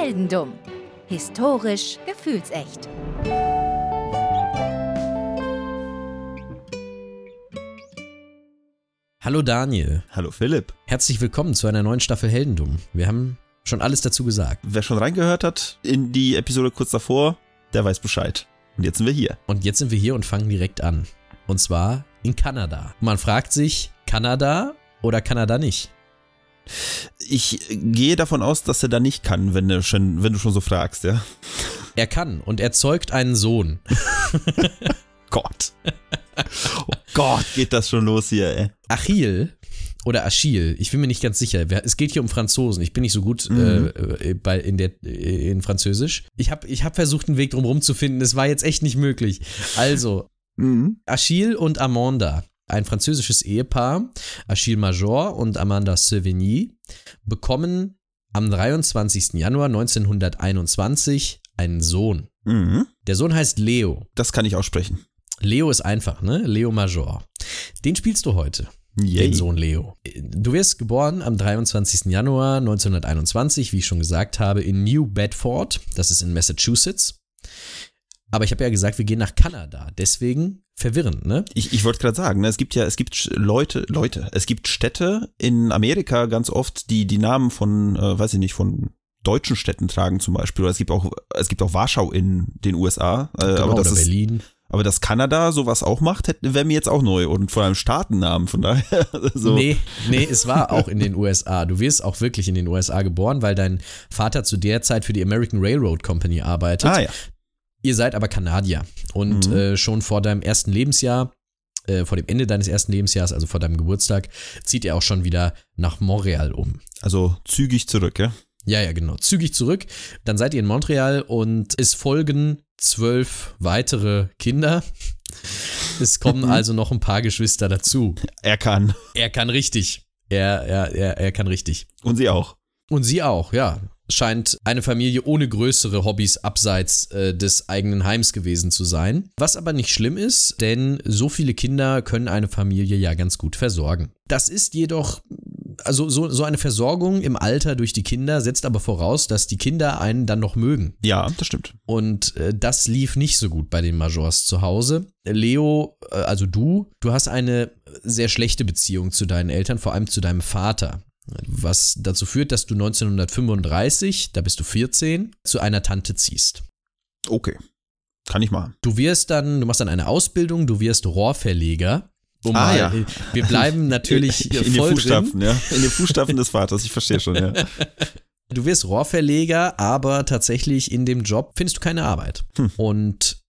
Heldendumm. Historisch gefühlsecht. Hallo Daniel. Hallo Philipp. Herzlich willkommen zu einer neuen Staffel Heldendumm. Wir haben schon alles dazu gesagt. Wer schon reingehört hat in die Episode kurz davor, der weiß Bescheid. Und jetzt sind wir hier. Und jetzt sind wir hier und fangen direkt an. Und zwar in Kanada. Man fragt sich, Kanada oder Kanada nicht? Ich gehe davon aus, dass er da nicht kann, wenn du schon, wenn du schon so fragst, ja. Er kann und er zeugt einen Sohn. Gott. Oh Gott, geht das schon los hier, ey. Achille oder Achille, ich bin mir nicht ganz sicher. Es geht hier um Franzosen. Ich bin nicht so gut Mhm. äh, bei, in, der, äh, in Französisch. Ich habe ich hab versucht, einen Weg drum zu finden. Es war jetzt echt nicht möglich. Also, Mhm. Achille und Amanda, ein französisches Ehepaar, Achille Major und Amanda Sevigny, bekommen am 23. Januar 1921 einen Sohn. Mhm. Der Sohn heißt Leo. Das kann ich aussprechen. Leo ist einfach, ne? Leo Major. Den spielst du heute. Yay. Den Sohn Leo. Du wirst geboren am 23. Januar 1921, wie ich schon gesagt habe, in New Bedford. Das ist in Massachusetts. Aber ich habe ja gesagt, wir gehen nach Kanada. Deswegen verwirrend, ne? Ich, ich wollte gerade sagen, ne, es gibt ja, es gibt Leute, Leute, es gibt Städte in Amerika ganz oft, die die Namen von, äh, weiß ich nicht, von deutschen Städten tragen zum Beispiel. Oder es gibt auch, es gibt auch Warschau in den USA. Äh, Genau, aber das oder ist, Berlin. aber dass Kanada sowas auch macht, wäre mir jetzt auch neu und vor allem Staatennamen. Von daher so. Nee, nee, es war auch in den USA. Du wirst auch wirklich in den USA geboren, weil dein Vater zu der Zeit für die American Railroad Company arbeitet. Ah ja. Ihr seid aber Kanadier und Mhm. äh, schon vor deinem ersten Lebensjahr, äh, vor dem Ende deines ersten Lebensjahres, also vor deinem Geburtstag, zieht ihr auch schon wieder nach Montreal um. Also zügig zurück, ja. Ja, ja, genau. Zügig zurück. Dann seid ihr in Montreal und es folgen zwölf weitere Kinder. Es kommen Mhm. also noch ein paar Geschwister dazu. Er kann. Er kann richtig. Er, er, er, er kann richtig. Und sie auch. Und sie auch, ja. Scheint eine Familie ohne größere Hobbys abseits äh, des eigenen Heims gewesen zu sein. Was aber nicht schlimm ist, denn so viele Kinder können eine Familie ja ganz gut versorgen. Das ist jedoch, also so, so eine Versorgung im Alter durch die Kinder setzt aber voraus, dass die Kinder einen dann noch mögen. Ja, das stimmt. Und äh, das lief nicht so gut bei den Majors zu Hause. Leo, äh, also du, du hast eine sehr schlechte Beziehung zu deinen Eltern, vor allem zu deinem Vater. Was dazu führt, dass du 1935, da bist du 14, zu einer Tante ziehst. Okay. Kann ich machen. Du wirst dann, du machst dann eine Ausbildung, du wirst Rohrverleger. Um Ah, mal, ja. Wir bleiben natürlich in den voll drin. Fußstapfen, ja. In den Fußstapfen des Vaters, ich verstehe schon, ja. Du wirst Rohrverleger, aber tatsächlich in dem Job findest du keine Arbeit. Hm. Und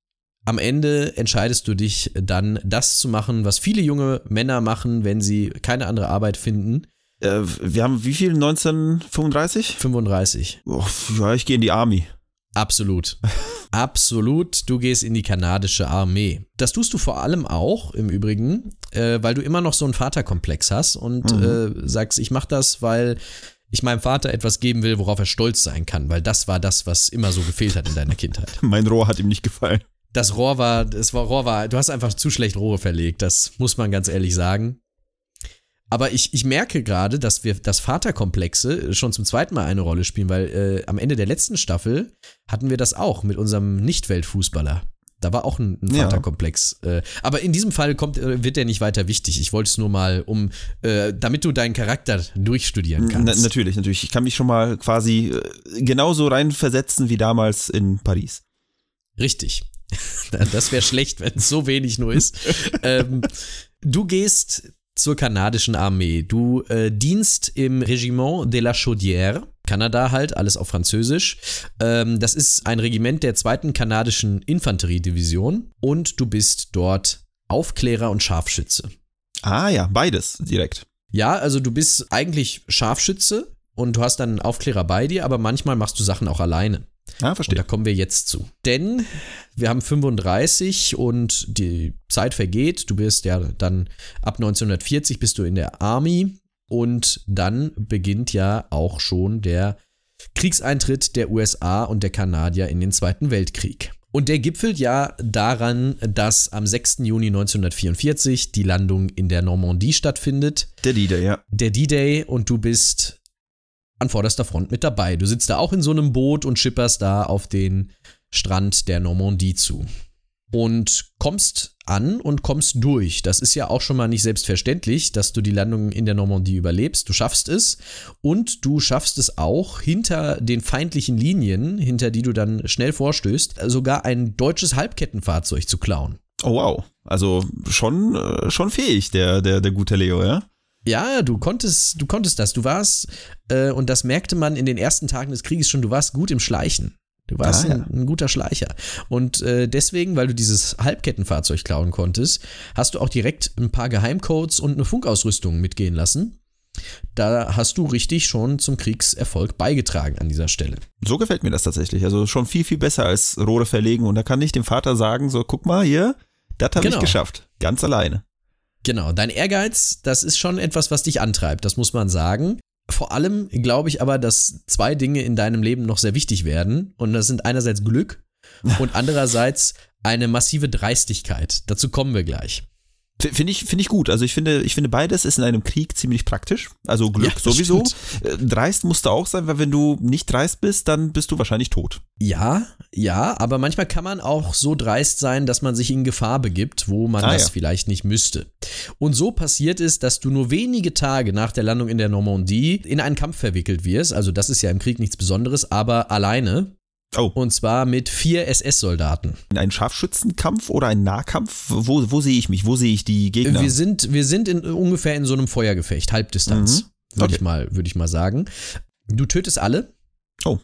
am Ende entscheidest du dich dann, das zu machen, was viele junge Männer machen, wenn sie keine andere Arbeit finden. Äh, wir haben wie viel? 1935? 35. Oh, ja, ich gehe in die Army. Absolut. Absolut. Du gehst in die kanadische Armee. Das tust du vor allem auch, im Übrigen, äh, weil du immer noch so einen Vaterkomplex hast und Mhm. äh, sagst, ich mache das, weil ich meinem Vater etwas geben will, worauf er stolz sein kann, weil das war das, was immer so gefehlt hat in deiner Kindheit. Mein Rohr hat ihm nicht gefallen. Das Rohr war, das war, Rohr war, du hast einfach zu schlecht Rohre verlegt, das muss man ganz ehrlich sagen. Aber ich, ich merke gerade, dass wir, dass Vaterkomplexe schon zum zweiten Mal eine Rolle spielen, weil äh, am Ende der letzten Staffel hatten wir das auch mit unserem Nicht-Weltfußballer. Da war auch ein, ein Ja. Vaterkomplex. Äh, aber in diesem Fall kommt, äh, wird der nicht weiter wichtig. Ich wollte es nur mal, um, äh, damit du deinen Charakter durchstudieren Na, kannst. natürlich, natürlich. Ich kann mich schon mal quasi äh, genauso reinversetzen wie damals in Paris. Richtig. Das wäre schlecht, wenn es so wenig nur ist. ähm, du gehst zur kanadischen Armee. Du äh, dienst im Regiment de la Chaudière. Kanada halt, alles auf Französisch. Ähm, das ist ein Regiment der zweiten kanadischen Infanteriedivision und du bist dort Aufklärer und Scharfschütze. Ah ja, beides direkt. Ja, also du bist eigentlich Scharfschütze und du hast dann einen Aufklärer bei dir, aber manchmal machst du Sachen auch alleine. Ah, Und da verstehe. kommen wir jetzt zu. Denn wir haben 35 und die Zeit vergeht. Du bist ja dann ab 1940 bist du in der Army und dann beginnt ja auch schon der Kriegseintritt der USA und der Kanadier in den Zweiten Weltkrieg. Und der gipfelt ja daran, dass am 6. Juni 1944 die Landung in der Normandie stattfindet. Der Lieder, ja. Der D-Day und du bist an vorderster Front mit dabei. Du sitzt da auch in so einem Boot und schipperst da auf den Strand der Normandie zu. Und kommst an und kommst durch. Das ist ja auch schon mal nicht selbstverständlich, dass du die Landung in der Normandie überlebst. Du schaffst es und du schaffst es auch hinter den feindlichen Linien, hinter die du dann schnell vorstößt, sogar ein deutsches Halbkettenfahrzeug zu klauen. Oh wow. Also schon, äh, schon fähig, der, der, der gute Leo, ja? Ja, du konntest, du konntest das. Du warst, äh, und das merkte man in den ersten Tagen des Krieges schon, du warst gut im Schleichen. Du warst ah, ja. ein, ein, guter Schleicher. Und äh, deswegen, weil du dieses Halbkettenfahrzeug klauen konntest, hast du auch direkt ein paar Geheimcodes und eine Funkausrüstung mitgehen lassen. Da hast du richtig schon zum Kriegserfolg beigetragen an dieser Stelle. So gefällt mir das tatsächlich. Also schon viel, viel besser als Rohre verlegen. Und da kann ich dem Vater sagen: So, guck mal hier, das habe genau. ich geschafft. Ganz alleine. Genau, dein Ehrgeiz, das ist schon etwas, was dich antreibt, das muss man sagen. Vor allem glaube ich aber, dass zwei Dinge in deinem Leben noch sehr wichtig werden. Und das sind einerseits Glück und andererseits eine massive Dreistigkeit. Dazu kommen wir gleich. Finde ich, finde ich gut. Also ich finde, ich finde beides ist in einem Krieg ziemlich praktisch. Also Glück ja, sowieso. Stimmt. Äh, dreist musst du auch sein, weil wenn du nicht dreist bist, dann bist du wahrscheinlich tot. Ja, ja, aber manchmal kann man auch so dreist sein, dass man sich in Gefahr begibt, wo man ah, das ja. vielleicht nicht müsste. Und so passiert es, dass du nur wenige Tage nach der Landung in der Normandie in einen Kampf verwickelt wirst. Also das ist ja im Krieg nichts Besonderes, aber alleine Oh. Und zwar mit vier SS-Soldaten. In einem Scharfschützenkampf oder ein Nahkampf? Wo, wo sehe ich mich? Wo sehe ich die Gegner? Wir sind, wir sind in, ungefähr in so einem Feuergefecht, Halbdistanz, mhm. würde okay. ich, mal, würd ich mal sagen. Du tötest alle. Oh.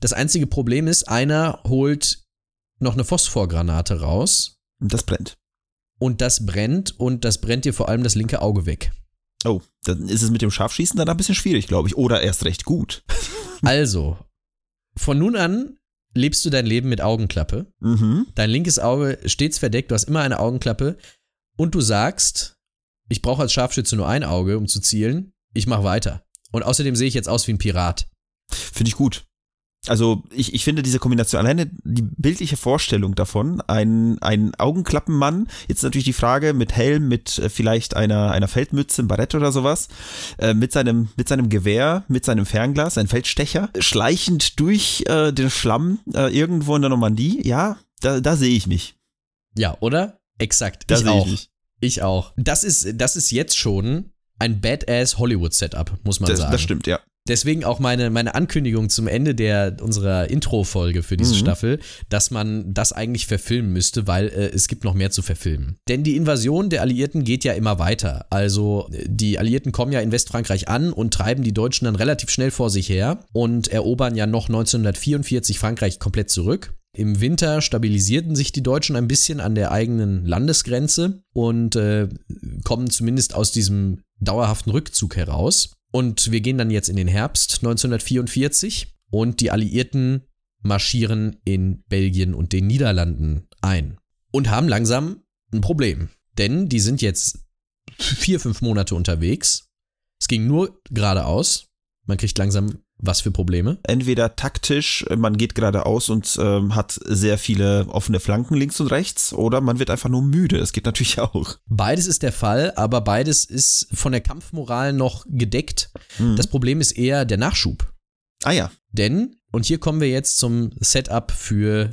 Das einzige Problem ist, einer holt noch eine Phosphorgranate raus. Das brennt. Und das brennt und das brennt dir vor allem das linke Auge weg. Oh, dann ist es mit dem Scharfschießen dann ein bisschen schwierig, glaube ich. Oder erst recht gut. also, von nun an lebst du dein Leben mit Augenklappe. Mhm. Dein linkes Auge stets verdeckt, du hast immer eine Augenklappe und du sagst, ich brauche als Scharfschütze nur ein Auge, um zu zielen. Ich mache weiter. Und außerdem sehe ich jetzt aus wie ein Pirat. Finde ich gut. Also ich, ich finde diese Kombination, alleine die bildliche Vorstellung davon, ein, ein Augenklappenmann, jetzt natürlich die Frage mit Helm, mit äh, vielleicht einer, einer Feldmütze, ein Barett oder sowas, äh, mit, seinem, mit seinem Gewehr, mit seinem Fernglas, ein Feldstecher, schleichend durch äh, den Schlamm äh, irgendwo in der Normandie, ja, da, da sehe ich mich. Ja, oder? Exakt. Da ich auch. Ich, ich auch. Das ist, das ist jetzt schon ein Badass Hollywood-Setup, muss man das, sagen. Das stimmt, ja. Deswegen auch meine, meine Ankündigung zum Ende der, unserer Intro-Folge für diese mhm. Staffel, dass man das eigentlich verfilmen müsste, weil äh, es gibt noch mehr zu verfilmen. Denn die Invasion der Alliierten geht ja immer weiter. Also die Alliierten kommen ja in Westfrankreich an und treiben die Deutschen dann relativ schnell vor sich her und erobern ja noch 1944 Frankreich komplett zurück. Im Winter stabilisierten sich die Deutschen ein bisschen an der eigenen Landesgrenze und äh, kommen zumindest aus diesem dauerhaften Rückzug heraus. Und wir gehen dann jetzt in den Herbst 1944 und die Alliierten marschieren in Belgien und den Niederlanden ein und haben langsam ein Problem. Denn die sind jetzt vier, fünf Monate unterwegs. Es ging nur geradeaus. Man kriegt langsam was für Probleme? Entweder taktisch, man geht geradeaus und ähm, hat sehr viele offene Flanken links und rechts, oder man wird einfach nur müde. Das geht natürlich auch. Beides ist der Fall, aber beides ist von der Kampfmoral noch gedeckt. Mhm. Das Problem ist eher der Nachschub. Ah ja. Denn, und hier kommen wir jetzt zum Setup für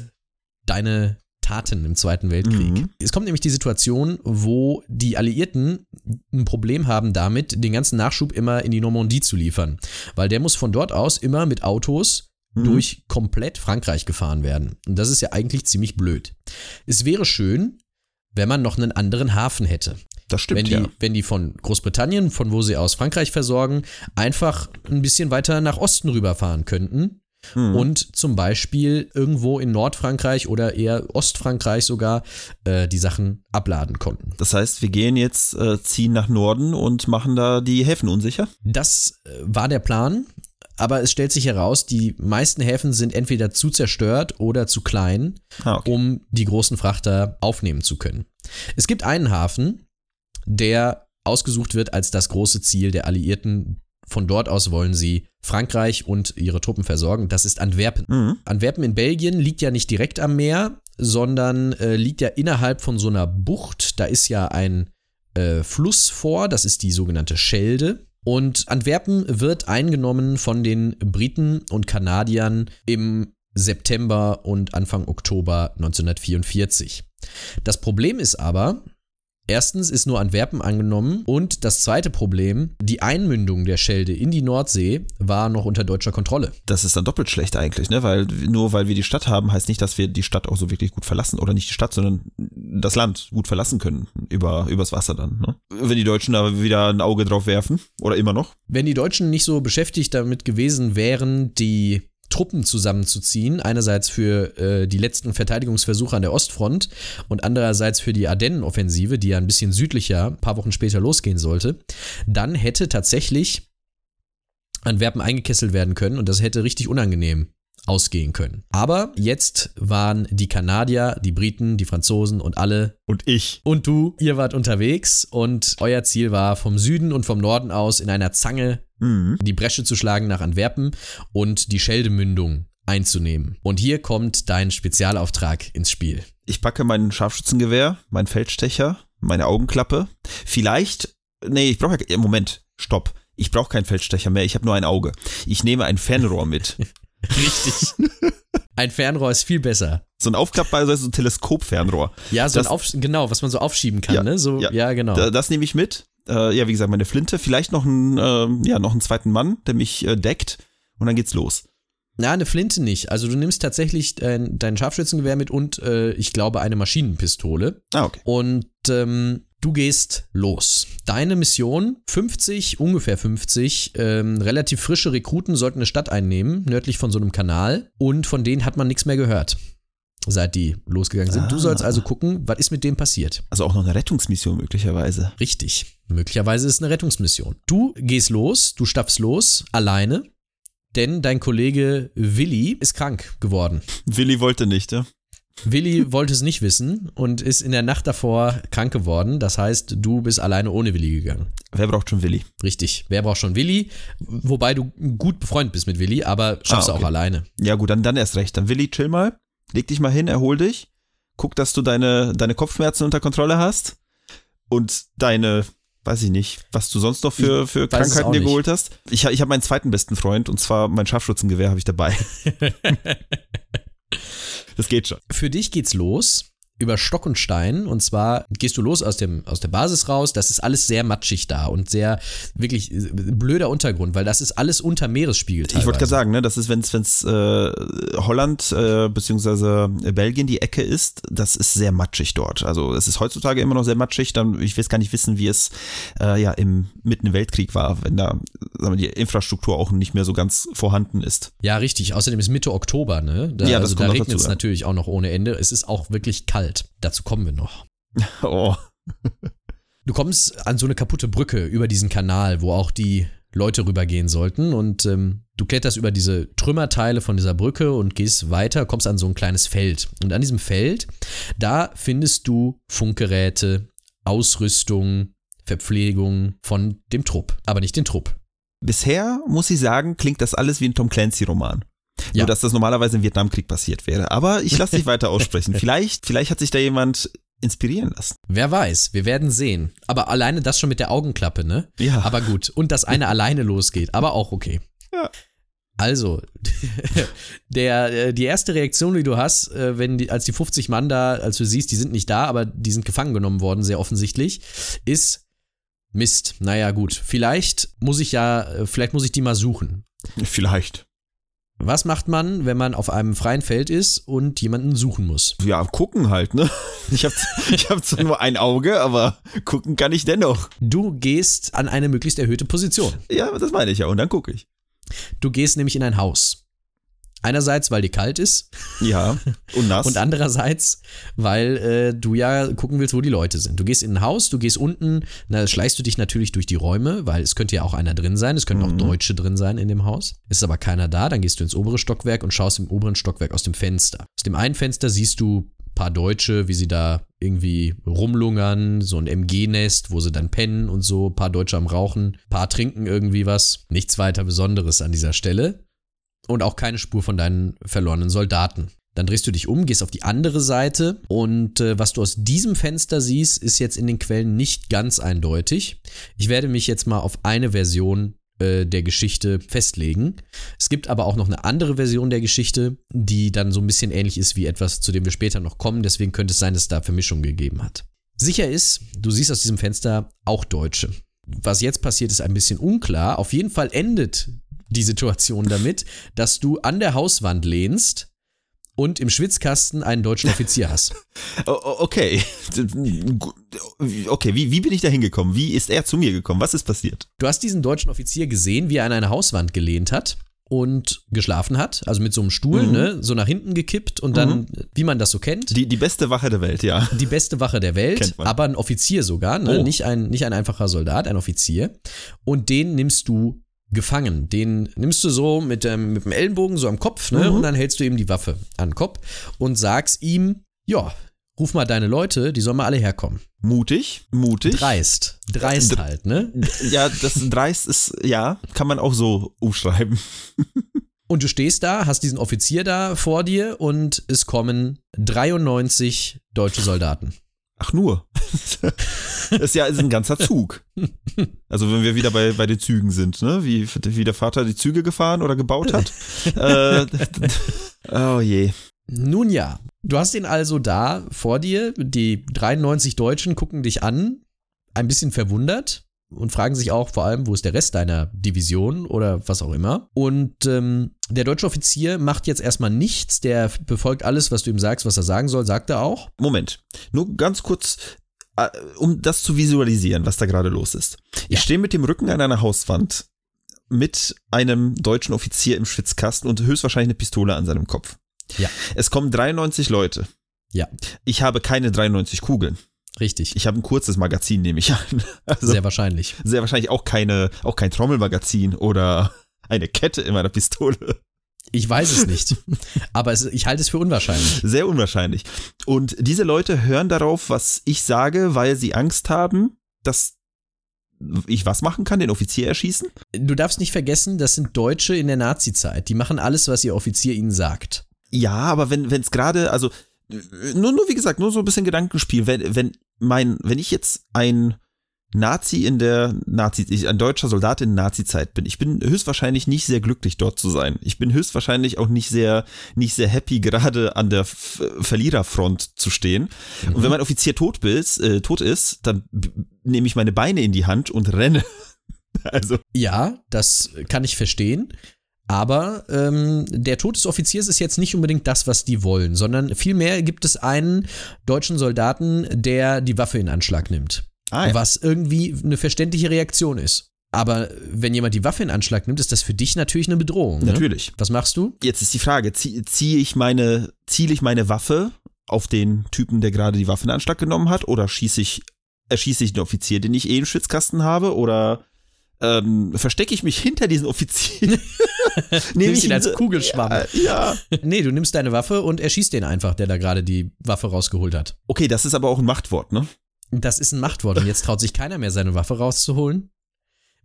deine Taten im Zweiten Weltkrieg. Mhm. Es kommt nämlich die Situation, wo die Alliierten ein Problem haben damit, den ganzen Nachschub immer in die Normandie zu liefern. Weil der muss von dort aus immer mit Autos mhm. durch komplett Frankreich gefahren werden. Und das ist ja eigentlich ziemlich blöd. Es wäre schön, wenn man noch einen anderen Hafen hätte. Das stimmt, wenn die, ja. Wenn die von Großbritannien, von wo sie aus Frankreich versorgen, einfach ein bisschen weiter nach Osten rüberfahren könnten hm. und zum Beispiel irgendwo in Nordfrankreich oder eher Ostfrankreich sogar äh, die Sachen abladen konnten. Das heißt, wir gehen jetzt, äh, ziehen nach Norden und machen da die Häfen unsicher? Das äh, war der Plan. Aber es stellt sich heraus, die meisten Häfen sind entweder zu zerstört oder zu klein, ah, okay. um die großen Frachter aufnehmen zu können. Es gibt einen Hafen, der ausgesucht wird als das große Ziel der Alliierten, von dort aus wollen sie Frankreich und ihre Truppen versorgen. Das ist Antwerpen. Mhm. Antwerpen in Belgien liegt ja nicht direkt am Meer, sondern äh, liegt ja innerhalb von so einer Bucht. Da ist ja ein äh, Fluss vor, das ist die sogenannte Schelde. Und Antwerpen wird eingenommen von den Briten und Kanadiern im September und Anfang Oktober 1944. Das Problem ist aber, Erstens ist nur Antwerpen angenommen und das zweite Problem, die Einmündung der Schelde in die Nordsee war noch unter deutscher Kontrolle. Das ist dann doppelt schlecht eigentlich, ne? Weil nur weil wir die Stadt haben, heißt nicht, dass wir die Stadt auch so wirklich gut verlassen oder nicht die Stadt, sondern das Land gut verlassen können über übers Wasser dann. Ne? Wenn die Deutschen da wieder ein Auge drauf werfen oder immer noch. Wenn die Deutschen nicht so beschäftigt damit gewesen wären, die Truppen zusammenzuziehen. Einerseits für äh, die letzten Verteidigungsversuche an der Ostfront und andererseits für die Ardennenoffensive, die ja ein bisschen südlicher, ein paar Wochen später losgehen sollte. Dann hätte tatsächlich Antwerpen eingekesselt werden können und das hätte richtig unangenehm ausgehen können. Aber jetzt waren die Kanadier, die Briten, die Franzosen und alle Und ich. und du, ihr wart unterwegs und euer Ziel war vom Süden und vom Norden aus in einer Zange Mhm. die Bresche zu schlagen nach Antwerpen und die Scheldemündung einzunehmen. Und hier kommt dein Spezialauftrag ins Spiel. Ich packe mein Scharfschützengewehr, mein Feldstecher, meine Augenklappe. Vielleicht, nee, ich brauche ja, Moment, stopp. Ich brauche keinen Feldstecher mehr, ich habe nur ein Auge. Ich nehme ein Fernrohr mit. Richtig. Ein Fernrohr ist viel besser. So ein aufklappbares, also so ein Teleskopfernrohr. Ja, so Das- ein Auf genau, was man so aufschieben kann, Ja, ne? So, ja, ja. genau. Da, das nehme ich mit. Äh, ja, wie gesagt, meine Flinte. Vielleicht noch einen, ähm, ja, noch einen zweiten Mann, der mich äh, deckt. Und dann geht's los. Na, eine Flinte nicht. Also du nimmst tatsächlich dein, dein Scharfschützengewehr mit und äh, ich glaube eine Maschinenpistole. Ah, okay. Und ähm, du gehst los. Deine Mission, 50, ungefähr 50, ähm, relativ frische Rekruten sollten eine Stadt einnehmen, nördlich von so einem Kanal. Und von denen hat man nichts mehr gehört, seit die losgegangen sind. Du Ah. sollst also gucken, was ist mit dem passiert. Also auch noch eine Rettungsmission möglicherweise. Richtig. Möglicherweise ist es eine Rettungsmission. Du gehst los, du stapfst los, alleine, denn dein Kollege Willi ist krank geworden. Willi wollte nicht, ja? Willi wollte es nicht wissen und ist in der Nacht davor krank geworden. Das heißt, du bist alleine ohne Willi gegangen. Wer braucht schon Willi? Richtig. Wer braucht schon Willi? Wobei du gut befreundet bist mit Willi, aber schaffst Ah, du okay. auch alleine. Ja, gut, dann, dann erst recht. Dann Willi, chill mal. Leg dich mal hin, erhol dich. Guck, dass du deine, deine Kopfschmerzen unter Kontrolle hast. Und deine, weiß ich nicht, was du sonst noch für, für Krankheiten dir geholt hast. Ich, ich habe meinen zweiten besten Freund und zwar mein Scharfschützengewehr habe ich dabei. das geht schon. Für dich geht's los über Stock und Stein und zwar gehst du los aus dem aus der Basis raus, das ist alles sehr matschig da und sehr wirklich äh, blöder Untergrund, weil das ist alles unter Meeresspiegel Ich wollte gerade sagen, ne, das ist, wenn es äh, Holland äh, beziehungsweise Belgien die Ecke ist, das ist sehr matschig dort. Also es ist heutzutage immer noch sehr matschig. Dann, ich will gar nicht wissen, wie es äh, ja im mitten im Weltkrieg war, wenn da wir, die Infrastruktur auch nicht mehr so ganz vorhanden ist. Ja, richtig. Außerdem ist Mitte Oktober, ne? Da, Ja, das also kommt da regnet es ja. natürlich auch noch ohne Ende. Es ist auch wirklich kalt. Dazu kommen wir noch. Oh. Du kommst an so eine kaputte Brücke über diesen Kanal, wo auch die Leute rübergehen sollten und ähm, du kletterst über diese Trümmerteile von dieser Brücke und gehst weiter, kommst an so ein kleines Feld. Und an diesem Feld, da findest du Funkgeräte, Ausrüstung, Verpflegung von dem Trupp, aber nicht den Trupp. Bisher muss ich sagen, klingt das alles wie ein Tom Clancy-Roman. Ja. Nur, dass das normalerweise im Vietnamkrieg passiert wäre. Aber ich lasse dich weiter aussprechen. Vielleicht, vielleicht hat sich da jemand inspirieren lassen. Wer weiß, wir werden sehen. Aber alleine das schon mit der Augenklappe, ne? Ja. Aber gut. Und dass eine alleine losgeht, aber auch okay. Ja. Also, der, äh, die erste Reaktion, die du hast, äh, wenn die, als die 50 Mann da, als du siehst, die sind nicht da, aber die sind gefangen genommen worden, sehr offensichtlich, ist Mist. Naja, gut. Vielleicht muss ich ja, äh, vielleicht muss ich die mal suchen. Vielleicht. Was macht man, wenn man auf einem freien Feld ist und jemanden suchen muss? Ja, gucken halt, ne? Ich habe ich hab zwar nur ein Auge, aber gucken kann ich dennoch. Du gehst an eine möglichst erhöhte Position. Ja, das meine ich ja. Und dann gucke ich. Du gehst nämlich in ein Haus. Einerseits, weil dir kalt ist Ja, und nass. und andererseits, weil äh, du ja gucken willst, wo die Leute sind. Du gehst in ein Haus, du gehst unten, na, schleichst du dich natürlich durch die Räume, weil es könnte ja auch einer drin sein, es könnten auch Deutsche drin sein in dem Haus. Ist aber keiner da, dann gehst du ins obere Stockwerk und schaust im oberen Stockwerk aus dem Fenster. Aus dem einen Fenster siehst du ein paar Deutsche, wie sie da irgendwie rumlungern, so ein MG-Nest, wo sie dann pennen und so, ein paar Deutsche am Rauchen, ein paar trinken irgendwie was. Nichts weiter Besonderes an dieser Stelle. Und auch keine Spur von deinen verlorenen Soldaten. Dann drehst du dich um, gehst auf die andere Seite und äh, was du aus diesem Fenster siehst, ist jetzt in den Quellen nicht ganz eindeutig. Ich werde mich jetzt mal auf eine Version äh, der Geschichte festlegen. Es gibt aber auch noch eine andere Version der Geschichte, die dann so ein bisschen ähnlich ist wie etwas, zu dem wir später noch kommen. Deswegen könnte es sein, dass es da Vermischungen gegeben hat. Sicher ist, du siehst aus diesem Fenster auch Deutsche. Was jetzt passiert, ist ein bisschen unklar. Auf jeden Fall endet die Situation damit, dass du an der Hauswand lehnst und im Schwitzkasten einen deutschen Offizier hast. Okay. Okay, wie, wie bin ich da hingekommen? Wie ist er zu mir gekommen? Was ist passiert? Du hast diesen deutschen Offizier gesehen, wie er an eine Hauswand gelehnt hat und geschlafen hat, also mit so einem Stuhl, mhm. ne, so nach hinten gekippt und dann, mhm. wie man das so kennt. Die, die beste Wache der Welt, ja. Die beste Wache der Welt, aber ein Offizier sogar, ne? Oh. nicht, ein, nicht ein einfacher Soldat, ein Offizier. Und den nimmst du gefangen. Den nimmst du so mit dem, mit dem Ellenbogen so am Kopf, ne? Mhm. Und dann hältst du ihm die Waffe an den Kopf und sagst ihm, ja, ruf mal deine Leute, die sollen mal alle herkommen. Mutig, mutig. Dreist. Dreist halt, ne? Ja, das Dreist ist, ja, kann man auch so umschreiben. Und du stehst da, hast diesen Offizier da vor dir und es kommen 93 deutsche Soldaten. Ach nur. Das ist ja ist ein ganzer Zug. Also wenn wir wieder bei, bei den Zügen sind, ne? Wie, wie der Vater die Züge gefahren oder gebaut hat. äh, oh je. Nun ja, du hast ihn also da vor dir. Die 93 Deutschen gucken dich an, ein bisschen verwundert und fragen sich auch vor allem, wo ist der Rest deiner Division oder was auch immer. Und ähm, der deutsche Offizier macht jetzt erstmal nichts, der befolgt alles, was du ihm sagst, was er sagen soll, sagt er auch. Moment, nur ganz kurz, äh, um das zu visualisieren, was da gerade los ist. Ich ja. stehe mit dem Rücken an einer Hauswand mit einem deutschen Offizier im Schwitzkasten und höchstwahrscheinlich eine Pistole an seinem Kopf. Ja. Es kommen 93 Leute. Ja. Ich habe keine 93 Kugeln. Richtig. Ich habe ein kurzes Magazin, nehme ich an. Also sehr wahrscheinlich. Sehr wahrscheinlich auch keine, auch kein Trommelmagazin oder eine Kette in meiner Pistole. Ich weiß es nicht. aber es, ich halte es für unwahrscheinlich. Sehr unwahrscheinlich. Und diese Leute hören darauf, was ich sage, weil sie Angst haben, dass ich was machen kann, den Offizier erschießen? Du darfst nicht vergessen, das sind Deutsche in der Nazi-Zeit. Die machen alles, was ihr Offizier ihnen sagt. Ja, aber wenn es gerade, also nur, nur wie gesagt, nur so ein bisschen Gedankenspiel. Wenn, wenn mein, wenn ich jetzt ein Nazi in der Nazi, ich ein deutscher Soldat in Nazi-Zeit bin. Ich bin höchstwahrscheinlich nicht sehr glücklich dort zu sein. Ich bin höchstwahrscheinlich auch nicht sehr, nicht sehr happy, gerade an der Verliererfront zu stehen. Mhm. Und wenn mein Offizier tot ist, äh, tot ist, dann nehme ich meine Beine in die Hand und renne. also. Ja, das kann ich verstehen. Aber ähm, der Tod des Offiziers ist jetzt nicht unbedingt das, was die wollen, sondern vielmehr gibt es einen deutschen Soldaten, der die Waffe in Anschlag nimmt. Ah, ja. Was irgendwie eine verständliche Reaktion ist. Aber wenn jemand die Waffe in Anschlag nimmt, ist das für dich natürlich eine Bedrohung. Ne? Natürlich. Was machst du? Jetzt ist die Frage, ziehe zieh ich meine, ziele ich meine Waffe auf den Typen, der gerade die Waffe in Anschlag genommen hat, oder schieße ich, erschieße ich den Offizier, den ich eh im Schwitzkasten habe, oder ähm, verstecke ich mich hinter diesen Offizier. Nehme ich ihn als Kugelschwamm. Ja, ja. Nee, du nimmst deine Waffe und erschießt den einfach, der da gerade die Waffe rausgeholt hat. Okay, das ist aber auch ein Machtwort, ne? Das ist ein Machtwort und jetzt traut sich keiner mehr, seine Waffe rauszuholen.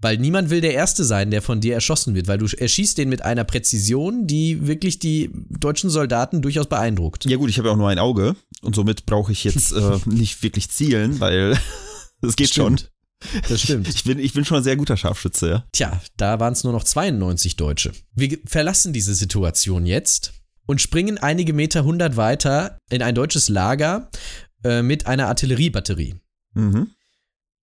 Weil niemand will der Erste sein, der von dir erschossen wird, weil du erschießt den mit einer Präzision, die wirklich die deutschen Soldaten durchaus beeindruckt. Ja gut, ich habe ja auch nur ein Auge und somit brauche ich jetzt äh, nicht wirklich zielen, weil es geht Stimmt. schon. Das stimmt. Ich bin, ich bin schon ein sehr guter Scharfschütze, ja. Tja, da waren es nur noch 92 Deutsche. Wir verlassen diese Situation jetzt und springen einige Meter hundert weiter in ein deutsches Lager, äh, mit einer Artilleriebatterie. Mhm.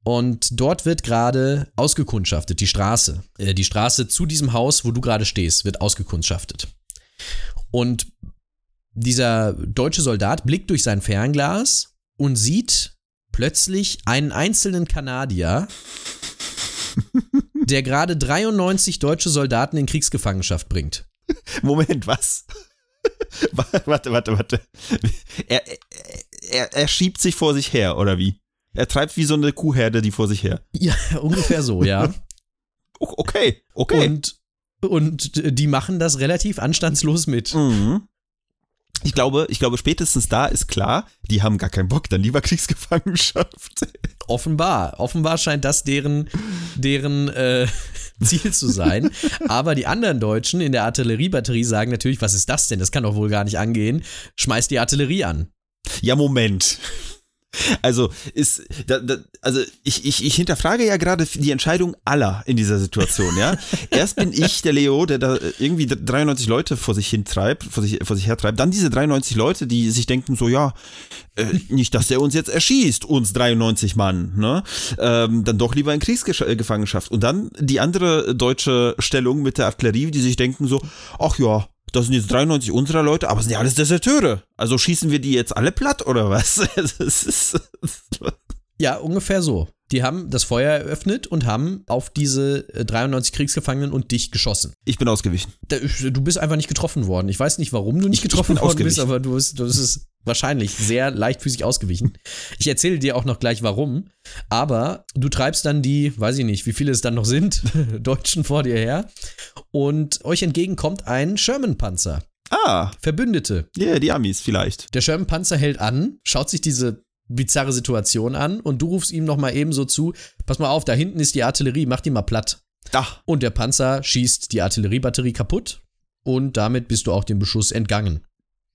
Und dort wird gerade ausgekundschaftet, die Straße. Äh, die Straße zu diesem Haus, wo du gerade stehst, wird ausgekundschaftet. Und dieser deutsche Soldat blickt durch sein Fernglas und sieht plötzlich einen einzelnen Kanadier, der gerade 93 deutsche Soldaten in Kriegsgefangenschaft bringt. Moment, was? warte, warte, warte. Er, er, er schiebt sich vor sich her, oder wie? Er treibt wie so eine Kuhherde die vor sich her. Ja, ungefähr so, ja. okay, okay. Und, und die machen das relativ anstandslos mit. Mhm. Ich glaube, ich glaube, spätestens da ist klar, die haben gar keinen Bock, dann lieber Kriegsgefangenschaft. Offenbar. Offenbar scheint das deren, deren äh, Ziel zu sein. Aber die anderen Deutschen in der Artilleriebatterie sagen natürlich, was ist das denn? Das kann doch wohl gar nicht angehen. Schmeißt die Artillerie an. Ja, Moment. Also ist, da, da, also ich, ich, ich hinterfrage ja gerade die Entscheidung aller in dieser Situation, ja. Erst bin ich der Leo, der da irgendwie 93 Leute vor sich hintreibt, vor sich, vor sich hertreibt. Dann diese 93 Leute, die sich denken so, ja, äh, nicht, dass der uns jetzt erschießt, uns 93 Mann, ne? Ähm, dann doch lieber in Kriegsgefangenschaft. Und dann die andere deutsche Stellung mit der Artillerie, die sich denken so, ach ja, das sind jetzt 93 unserer Leute, aber sind ja alles Deserteure. Also schießen wir die jetzt alle platt oder was? ja, ungefähr so. Die haben das Feuer eröffnet und haben auf diese 93 äh, Kriegsgefangenen und dich geschossen. Ich bin ausgewichen. Du bist einfach nicht getroffen worden. Ich weiß nicht, warum du nicht getroffen worden bist, aber du bist, du bist wahrscheinlich sehr leichtfüßig ausgewichen. Ich erzähle dir auch noch gleich warum. Aber du treibst dann die, weiß ich nicht, wie viele es dann noch sind, Deutschen vor dir her. Und euch entgegen kommt ein Sherman-Panzer. Ah. Verbündete. Ja, yeah, die Amis vielleicht. Der Sherman-Panzer hält an, schaut sich diese bizarre Situation an und du rufst ihm nochmal eben so zu, pass mal auf, da hinten ist die Artillerie, mach die mal platt. Ach. Und der Panzer schießt die Artilleriebatterie kaputt und damit bist du auch dem Beschuss entgangen.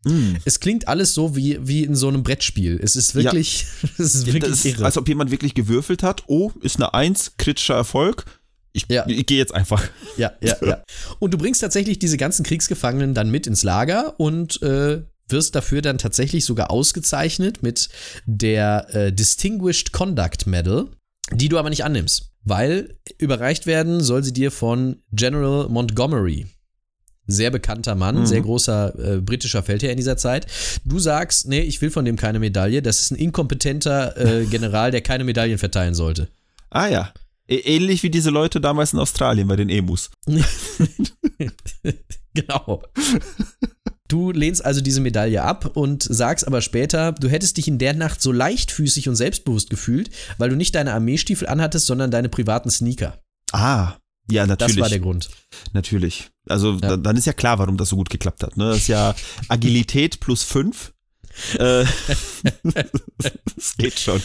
Mm. Es klingt alles so wie, wie in so einem Brettspiel. Es ist wirklich, ja. es ist wirklich das irre. Als ob jemand wirklich gewürfelt hat. Oh, ist eine Eins, kritischer Erfolg. Ich, ja. ich gehe jetzt einfach. Ja, ja, ja. Und du bringst tatsächlich diese ganzen Kriegsgefangenen dann mit ins Lager und äh, wirst dafür dann tatsächlich sogar ausgezeichnet mit der äh, Distinguished Conduct Medal, die du aber nicht annimmst, weil überreicht werden soll sie dir von General Montgomery. Sehr bekannter Mann, mhm. sehr großer äh, britischer Feldherr in dieser Zeit. Du sagst, nee, ich will von dem keine Medaille. Das ist ein inkompetenter äh, General, der keine Medaillen verteilen sollte. Ah ja. Ähnlich wie diese Leute damals in Australien bei den Emus. genau. Du lehnst also diese Medaille ab und sagst aber später, du hättest dich in der Nacht so leichtfüßig und selbstbewusst gefühlt, weil du nicht deine Armeestiefel anhattest, sondern deine privaten Sneaker. Ah, ja, natürlich. Das war der Grund. Natürlich. Also ja. dann ist ja klar, warum das so gut geklappt hat. Ne? Das ist ja Agilität plus fünf. Äh, das geht schon.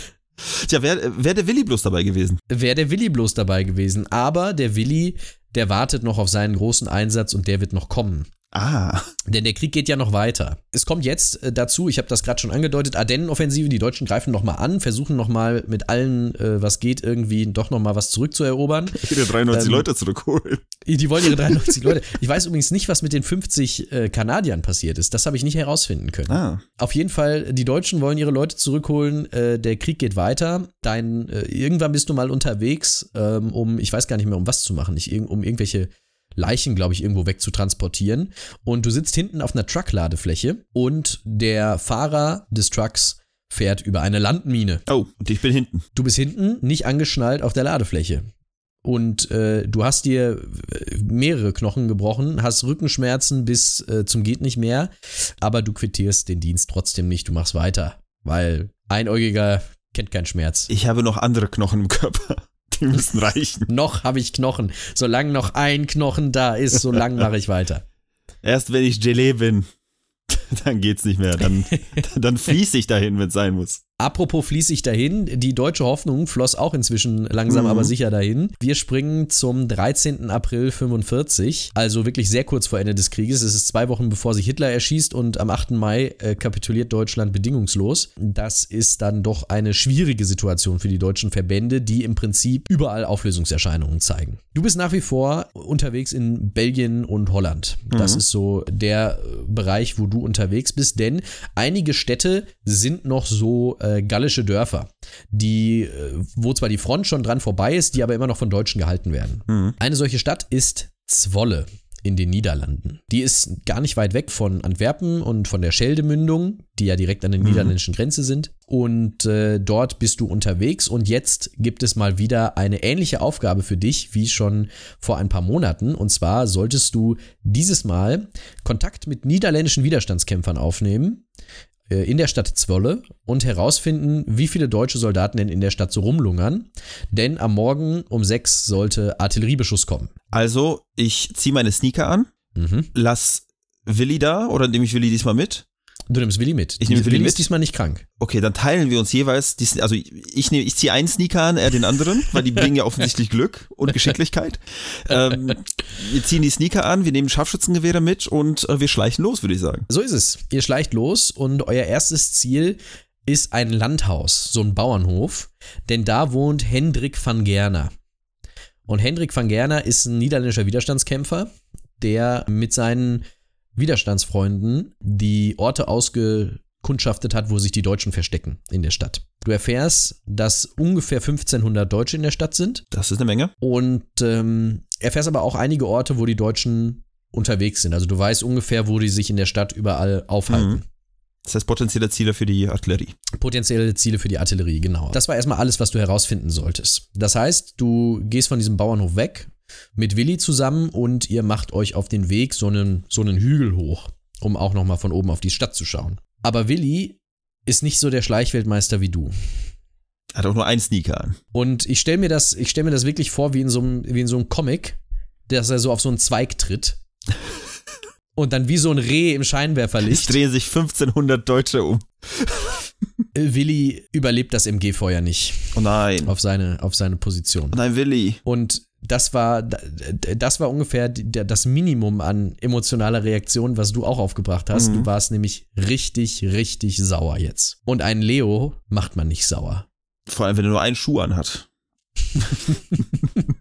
Tja, wäre wär der Willi bloß dabei gewesen. Wäre der Willi bloß dabei gewesen. Aber der Willi, der wartet noch auf seinen großen Einsatz und der wird noch kommen. Ah. Denn der Krieg geht ja noch weiter. Es kommt jetzt äh, dazu, ich habe das gerade schon angedeutet, Ardennenoffensive, die Deutschen greifen nochmal an, versuchen nochmal mit allen, äh, was geht, irgendwie doch nochmal was zurückzuerobern. Ihre 93 ähm, Leute zurückholen. Die wollen ihre 93 Leute. Ich weiß übrigens nicht, was mit den 50 äh, Kanadiern passiert ist. Das habe ich nicht herausfinden können. Ah. Auf jeden Fall, die Deutschen wollen ihre Leute zurückholen. Äh, der Krieg geht weiter. Dein, äh, irgendwann bist du mal unterwegs, ähm, um, ich weiß gar nicht mehr, um was zu machen, nicht, um irgendwelche Leichen, glaube ich, irgendwo wegzutransportieren. Und du sitzt hinten auf einer Truckladefläche und der Fahrer des Trucks fährt über eine Landmine. Oh, und ich bin hinten. Du bist hinten, nicht angeschnallt auf der Ladefläche. Und äh, du hast dir äh, mehrere Knochen gebrochen, hast Rückenschmerzen bis äh, zum geht nicht mehr, aber du quittierst den Dienst trotzdem nicht, du machst weiter, weil Einäugiger kennt keinen Schmerz. Ich habe noch andere Knochen im Körper. Die müssen reichen. noch habe ich Knochen. Solange noch ein Knochen da ist, solange mache ich weiter. Erst wenn ich Gelee bin, dann geht's nicht mehr. Dann, dann fließe ich dahin, wenn es sein muss. Apropos fließe ich dahin, die deutsche Hoffnung floss auch inzwischen langsam mhm. aber sicher dahin. Wir springen zum 13. April 45, also wirklich sehr kurz vor Ende des Krieges. Es ist zwei Wochen bevor sich Hitler erschießt und am 8. Mai äh, kapituliert Deutschland bedingungslos. Das ist dann doch eine schwierige Situation für die deutschen Verbände, die im Prinzip überall Auflösungserscheinungen zeigen. Du bist nach wie vor unterwegs in Belgien und Holland. Das mhm. ist so der Bereich, wo du unterwegs bist, denn einige Städte sind noch so äh, gallische Dörfer, die, äh, wo zwar die Front schon dran vorbei ist, die aber immer noch von Deutschen gehalten werden. Mhm. Eine solche Stadt ist Zwolle in den Niederlanden. Die ist gar nicht weit weg von Antwerpen und von der Scheldemündung, die ja direkt an der mhm. niederländischen Grenze sind. Und äh, dort bist du unterwegs und jetzt gibt es mal wieder eine ähnliche Aufgabe für dich wie schon vor ein paar Monaten. Und zwar solltest du dieses Mal Kontakt mit niederländischen Widerstandskämpfern aufnehmen äh, in der Stadt Zwolle und herausfinden, wie viele deutsche Soldaten denn in der Stadt so rumlungern. Denn am Morgen um sechs sollte Artilleriebeschuss kommen. Also, ich ziehe meine Sneaker an, mhm. lass Willi da oder nehme ich Willi diesmal mit Du nimmst Willi mit. Ich nehme Willi ist mit. diesmal nicht krank. Okay, dann teilen wir uns jeweils, die, also ich nehme, ich ziehe einen Sneaker an, er den anderen, weil die bringen ja offensichtlich Glück und Geschicklichkeit. Ähm, wir ziehen die Sneaker an, wir nehmen Scharfschützengewehre mit und äh, wir schleichen los, würde ich sagen. So ist es. Ihr schleicht los und euer erstes Ziel ist ein Landhaus, so ein Bauernhof, denn da wohnt Hendrik van Gerner. Und Hendrik van Gerner ist ein niederländischer Widerstandskämpfer, der mit seinen Widerstandsfreunden die Orte ausgekundschaftet hat, wo sich die Deutschen verstecken in der Stadt. Du erfährst, dass ungefähr 1500 Deutsche in der Stadt sind Das ist eine Menge. und ähm, erfährst aber auch einige Orte, wo die Deutschen unterwegs sind. Also du weißt ungefähr, wo die sich in der Stadt überall aufhalten. Mhm. Das heißt potenzielle Ziele für die Artillerie. Potenzielle Ziele für die Artillerie, genau. Das war erstmal alles, was du herausfinden solltest. Das heißt, du gehst von diesem Bauernhof weg mit Willi zusammen und ihr macht euch auf den Weg so einen, so einen Hügel hoch, um auch nochmal von oben auf die Stadt zu schauen. Aber Willi ist nicht so der Schleichweltmeister wie du. Hat auch nur einen Sneaker an. Und ich stelle mir das, ich stelle mir das wirklich vor wie in so einem, wie in so einem Comic, dass er so auf so einen Zweig tritt. Und dann wie so ein Reh im Es Scheinwerferlicht. drehen sich 1500 Deutsche um. Äh, Willi überlebt das MG-Feuer nicht Oh nein. auf seine, auf seine Position. Oh nein, Willi. Und das war, das war ungefähr das Minimum an emotionaler Reaktion, was du auch aufgebracht hast. Mhm. Du warst nämlich richtig, richtig sauer jetzt. Und einen Leo macht man nicht sauer. Vor allem, wenn er nur einen Schuh anhat.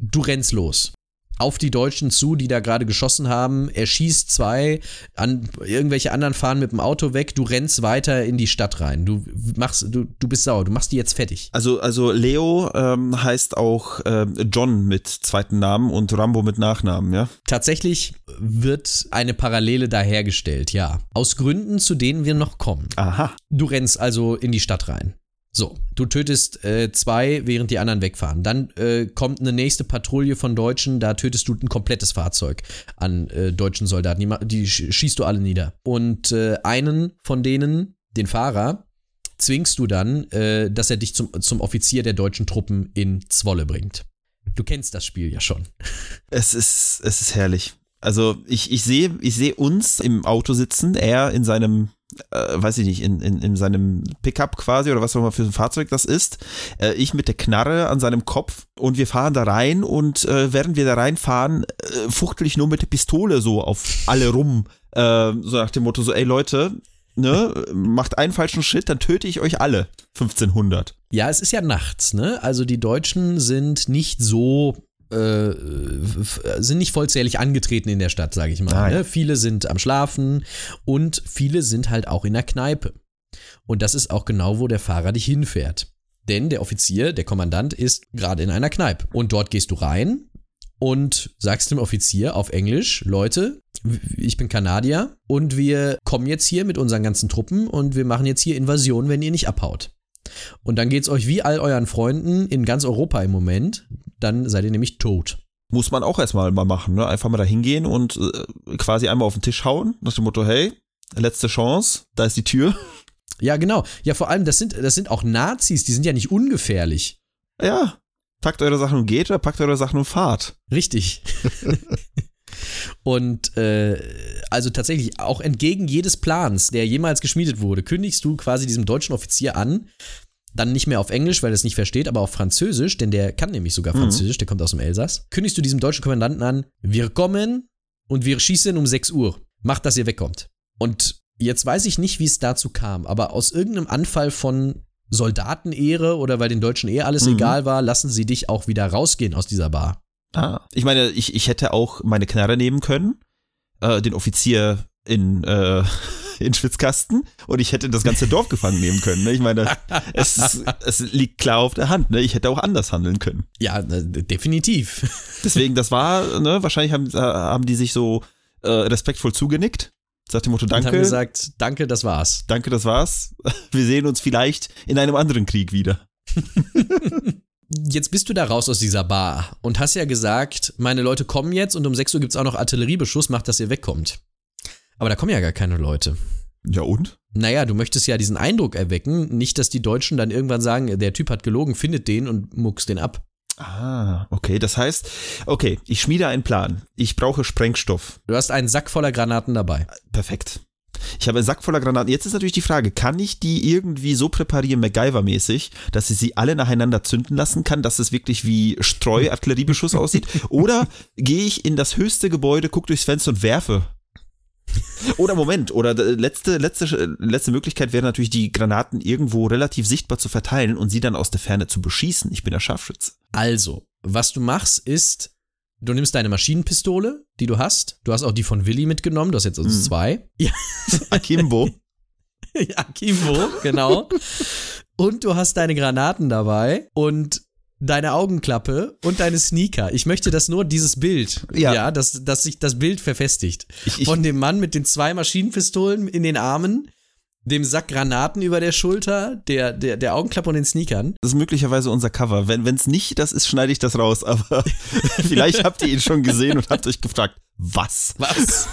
Du rennst los. Auf die Deutschen zu, die da gerade geschossen haben. Er schießt zwei, an irgendwelche anderen fahren mit dem Auto weg. Du rennst weiter in die Stadt rein. Du machst, du, du bist sauer. Du machst die jetzt fertig. Also, also Leo ähm, heißt auch ähm, John mit zweiten Namen und Rambo mit Nachnamen, ja? Tatsächlich wird eine Parallele da hergestellt, ja. Aus Gründen, zu denen wir noch kommen. Aha. Du rennst also in die Stadt rein. So, du tötest äh, zwei, während die anderen wegfahren. Dann äh, kommt eine nächste Patrouille von Deutschen, da tötest du ein komplettes Fahrzeug an äh, deutschen Soldaten. Die, die sch- schießt du alle nieder. Und äh, einen von denen, den Fahrer, zwingst du dann, äh, dass er dich zum, zum Offizier der deutschen Truppen in Zwolle bringt. Du kennst das Spiel ja schon. Es ist, es ist herrlich. Also ich, ich sehe, ich sehe uns im Auto sitzen, er in seinem, äh, weiß ich nicht, in, in, in seinem Pickup quasi oder was auch immer für ein Fahrzeug das ist. Äh, ich mit der Knarre an seinem Kopf und wir fahren da rein und äh, während wir da reinfahren, äh, fuchtel ich nur mit der Pistole so auf alle rum. Äh, so nach dem Motto so, ey Leute, ne, macht einen falschen Schritt, dann töte ich euch alle. 1500. Ja, es ist ja nachts, ne? Also die Deutschen sind nicht so äh, sind nicht vollzählig angetreten in der Stadt, sage ich mal. Ne? Viele sind am Schlafen und viele sind halt auch in der Kneipe. Und das ist auch genau, wo der Fahrer dich hinfährt. Denn der Offizier, der Kommandant, ist gerade in einer Kneipe. Und dort gehst du rein und sagst dem Offizier auf Englisch, Leute, ich bin Kanadier und wir kommen jetzt hier mit unseren ganzen Truppen und wir machen jetzt hier Invasion, wenn ihr nicht abhaut. Und dann geht's euch wie all euren Freunden in ganz Europa im Moment, dann seid ihr nämlich tot. Muss man auch erstmal mal machen, ne? Einfach mal da hingehen und äh, quasi einmal auf den Tisch hauen, nach dem Motto, hey, letzte Chance, da ist die Tür. Ja, genau. Ja, vor allem, das sind, das sind auch Nazis, die sind ja nicht ungefährlich. Ja, packt eure Sachen und geht oder packt eure Sachen und fahrt. Richtig. und äh, also tatsächlich, auch entgegen jedes Plans, der jemals geschmiedet wurde, kündigst du quasi diesem deutschen Offizier an, dann nicht mehr auf Englisch, weil er es nicht versteht, aber auf Französisch, denn der kann nämlich sogar Mhm. Französisch, der kommt aus dem Elsass, kündigst du diesem deutschen Kommandanten an, wir kommen und wir schießen um 6 Uhr. Macht, dass ihr wegkommt. Und jetzt weiß ich nicht, wie es dazu kam, aber aus irgendeinem Anfall von Soldatenehre oder weil den Deutschen eh alles Mhm. egal war, lassen sie dich auch wieder rausgehen aus dieser Bar. Ah. Ich meine, ich, ich hätte auch meine Knarre nehmen können, äh, den Offizier in, äh, in Schwitzkasten und ich hätte das ganze Dorf gefangen nehmen können. Ne? Ich meine, es, es liegt klar auf der Hand. Ne? Ich hätte auch anders handeln können. Ja, äh, definitiv. Deswegen, das war, ne, wahrscheinlich haben, äh, haben die sich so äh, respektvoll zugenickt. Sagt dem Motto, Und haben danke, gesagt, danke, das war's. danke, das war's. Wir sehen uns vielleicht in einem anderen Krieg wieder. Jetzt bist du da raus aus dieser Bar und hast ja gesagt, meine Leute kommen jetzt und um 6 Uhr gibt's auch noch Artilleriebeschuss, macht, dass ihr wegkommt. Aber da kommen ja gar keine Leute. Ja und? Naja, du möchtest ja diesen Eindruck erwecken, nicht, dass die Deutschen dann irgendwann sagen, der Typ hat gelogen, findet den und muckst den ab. Ah, okay. Das heißt, okay, ich schmiede einen Plan. Ich brauche Sprengstoff. Du hast einen Sack voller Granaten dabei. Perfekt. Ich habe einen Sack voller Granaten. Jetzt ist natürlich die Frage, kann ich die irgendwie so präparieren, MacGyver-mäßig, dass ich sie alle nacheinander zünden lassen kann, dass es wirklich wie Streuartilleriebeschuss aussieht? Oder gehe ich in das höchste Gebäude, gucke durchs Fenster und werfe oder Moment, oder letzte, letzte, letzte Möglichkeit wäre natürlich, die Granaten irgendwo relativ sichtbar zu verteilen und sie dann aus der Ferne zu beschießen. Ich bin der Scharfschütze. Also, was du machst, ist, du nimmst deine Maschinenpistole, die du hast. Du hast auch die von Willi mitgenommen, du hast jetzt also Mhm. zwei. Ja. Akimbo. Akimbo, genau. und du hast deine Granaten dabei und deine Augenklappe und deine Sneaker. Ich möchte, dass nur dieses Bild, Ja. ja, dass, dass sich das Bild verfestigt. Ich, ich, Von dem Mann mit den zwei Maschinenpistolen in den Armen, dem Sack Granaten über der Schulter, der, der, der Augenklappe und den Sneakern. das ist möglicherweise unser Cover. Wenn es nicht das ist, schneide ich das raus. Aber vielleicht habt ihr ihn schon gesehen und habt euch gefragt, was? Was?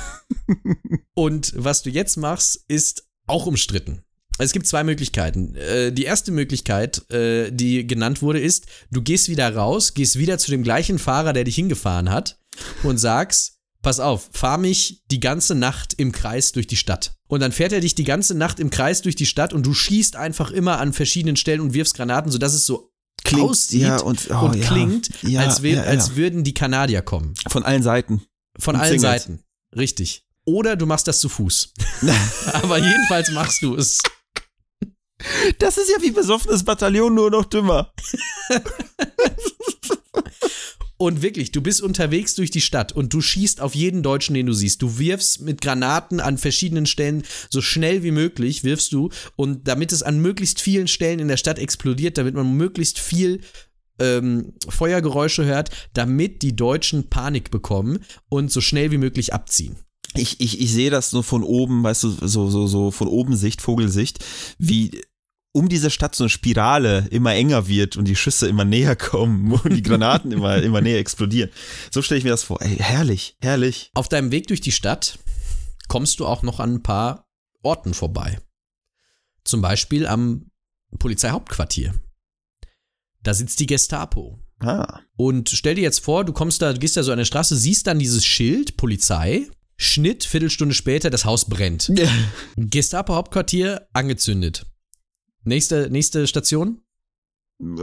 und was du jetzt machst, ist auch umstritten. Es gibt zwei Möglichkeiten. Äh, Die erste Möglichkeit, äh, die genannt wurde, ist, du gehst wieder raus, gehst wieder zu dem gleichen Fahrer, der dich hingefahren hat und sagst, pass auf, fahr mich die ganze Nacht im Kreis durch die Stadt. Und dann fährt er dich die ganze Nacht im Kreis durch die Stadt und du schießt einfach immer an verschiedenen Stellen und wirfst Granaten, sodass es so aussieht ja, und, oh, und ja, klingt, ja, als, als würden die Kanadier kommen. Von allen Seiten. Von Und allen Singles. Seiten. Richtig. Oder du machst das zu Fuß. Aber jedenfalls machst du es. Das ist ja wie besoffenes Bataillon, nur noch dümmer. Und wirklich, du bist unterwegs durch die Stadt und du schießt auf jeden Deutschen, den du siehst. Du wirfst mit Granaten an verschiedenen Stellen so schnell wie möglich, wirfst du. Und damit es an möglichst vielen Stellen in der Stadt explodiert, damit man möglichst viel ähm, Feuergeräusche hört, damit die Deutschen Panik bekommen und so schnell wie möglich abziehen. Ich, ich, ich sehe das nur von oben, weißt du, so, so, so von oben Sicht, Vogelsicht, wie um diese Stadt so eine Spirale immer enger wird und die Schüsse immer näher kommen und die Granaten immer, immer näher explodieren. So stelle ich mir das vor. Ey, herrlich, herrlich. Auf deinem Weg durch die Stadt kommst du auch noch an ein paar Orten vorbei. Zum Beispiel am Polizeihauptquartier. Da sitzt die Gestapo. Ah. Und stell dir jetzt vor, du kommst da, du gehst da so an der Straße, siehst dann dieses Schild, Polizei, Schnitt, Viertelstunde später, das Haus brennt. Gestapo-Hauptquartier angezündet. Nächste, nächste Station?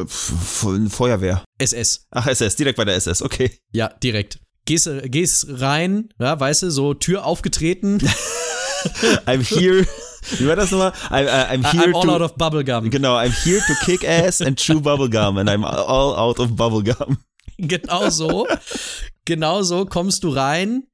Feuerwehr. SS. Ach, SS, direkt bei der SS, okay. Ja, direkt. Gehst, gehst rein, ja, weißt du, so Tür aufgetreten. I'm here. Wie war das nochmal? I'm, uh, I'm here I'm all to. out of bubblegum. Genau, I'm here to kick ass and chew bubblegum and I'm all out of bubblegum. Genau so. genau so kommst du rein.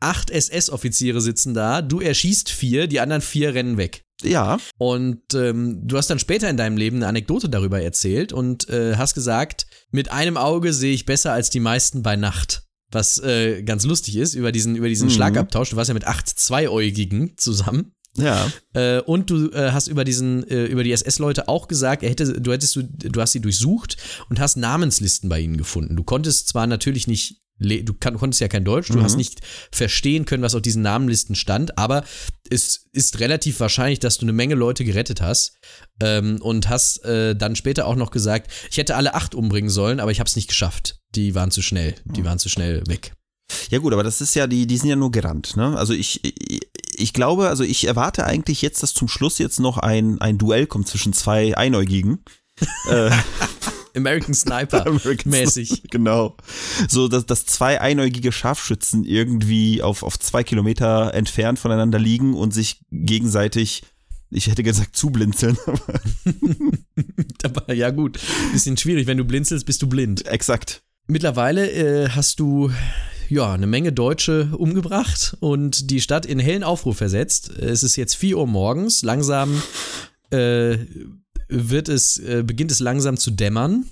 Acht SS-Offiziere sitzen da. Du erschießt vier, die anderen vier rennen weg. Ja, Und ähm, du hast dann später in deinem Leben eine Anekdote darüber erzählt und äh, hast gesagt, mit einem Auge sehe ich besser als die meisten bei Nacht. Was äh, ganz lustig ist, über diesen, über diesen Mhm. Schlagabtausch. Du warst ja mit acht Zweiäugigen zusammen. ja. Äh, und du äh, hast über diesen, äh, über die SS-Leute auch gesagt, er hätte, du hättest du, du hast sie durchsucht und hast Namenslisten bei ihnen gefunden. Du konntest zwar natürlich nicht, du kann, konntest ja kein Deutsch, du Mhm. hast nicht verstehen können, was auf diesen Namenlisten stand, aber es ist relativ wahrscheinlich, dass du eine Menge Leute gerettet hast ähm, und hast äh, dann später auch noch gesagt, ich hätte alle acht umbringen sollen, aber ich habe es nicht geschafft. Die waren zu schnell, die waren zu schnell weg. Ja gut, aber das ist ja, die, die sind ja nur gerannt, ne? Also ich, ich, ich glaube, also ich erwarte eigentlich jetzt, dass zum Schluss jetzt noch ein, ein Duell kommt zwischen zwei Einäugigen. äh, American Sniper American mäßig. Genau. So, dass, dass zwei einäugige Scharfschützen irgendwie auf, auf zwei Kilometer entfernt voneinander liegen und sich gegenseitig, ich hätte gesagt, zublinzeln. aber Aber ja gut, bisschen schwierig, wenn du blinzelst, bist du blind. Exakt. Mittlerweile äh, hast du ja eine Menge Deutsche umgebracht und die Stadt in hellen Aufruhr versetzt. Es ist jetzt 4 Uhr morgens, langsam äh, wird es, äh, beginnt es langsam zu dämmern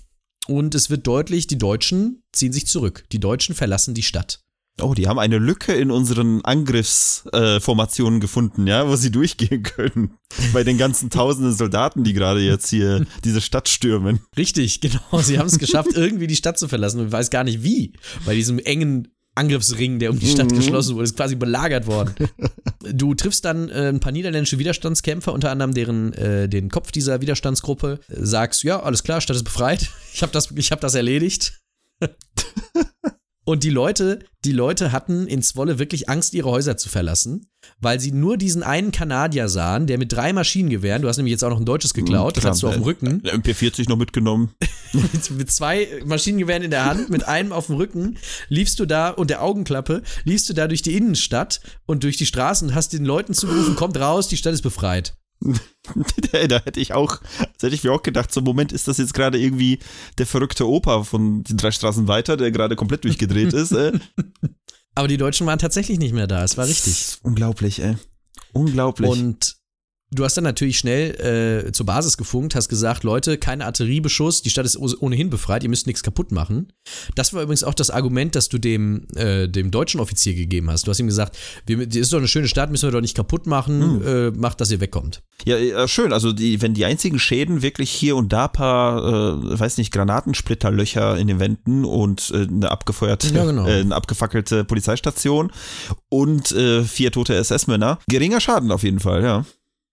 und es wird deutlich, die Deutschen ziehen sich zurück. Die Deutschen verlassen die Stadt. Oh, die haben eine Lücke in unseren Angriffsformationen äh, gefunden, ja, wo sie durchgehen können. Bei den ganzen tausenden Soldaten, die gerade jetzt hier diese Stadt stürmen. Richtig, genau. Sie haben es geschafft, irgendwie die Stadt zu verlassen und weiß gar nicht wie. Bei diesem engen Angriffsring, der um die Stadt Mhm. geschlossen wurde, ist quasi belagert worden. Du triffst dann äh, ein paar niederländische Widerstandskämpfer, unter anderem deren, äh, den Kopf dieser Widerstandsgruppe, sagst, ja, alles klar, Stadt ist befreit. Ich habe das, ich hab das erledigt. Und die Leute, die Leute hatten in Zwolle wirklich Angst, ihre Häuser zu verlassen, weil sie nur diesen einen Kanadier sahen, der mit drei Maschinengewehren, du hast nämlich jetzt auch noch ein deutsches geklaut, das hast du auf dem Rücken. MP40 noch mitgenommen. mit, mit zwei Maschinengewehren in der Hand, mit einem auf dem Rücken, liefst du da und der Augenklappe, liefst du da durch die Innenstadt und durch die Straßen und hast den Leuten zugerufen, kommt raus, die Stadt ist befreit. da hätte ich auch, hätte ich mir auch gedacht, so Moment ist das jetzt gerade irgendwie der verrückte Opa von den drei Straßen weiter, der gerade komplett durchgedreht ist. Äh. Aber die Deutschen waren tatsächlich nicht mehr da, es war richtig. Unglaublich, ey. Unglaublich. Und Du hast dann natürlich schnell äh, zur Basis gefunkt, hast gesagt, Leute, keine Artilleriebeschuss, die Stadt ist ohnehin befreit, ihr müsst nichts kaputt machen. Das war übrigens auch das Argument, das du dem, äh, dem deutschen Offizier gegeben hast. Du hast ihm gesagt, wir, das ist doch eine schöne Stadt, müssen wir doch nicht kaputt machen, hm. äh, macht, dass ihr wegkommt. Ja, ja schön. Also die, wenn die einzigen Schäden wirklich hier und da paar, äh, weiß nicht, Granatensplitterlöcher in den Wänden und äh, eine abgefeuerte, ja, genau. äh, eine abgefackelte Polizeistation und äh, vier tote SS-Männer. Geringer Schaden auf jeden Fall, ja.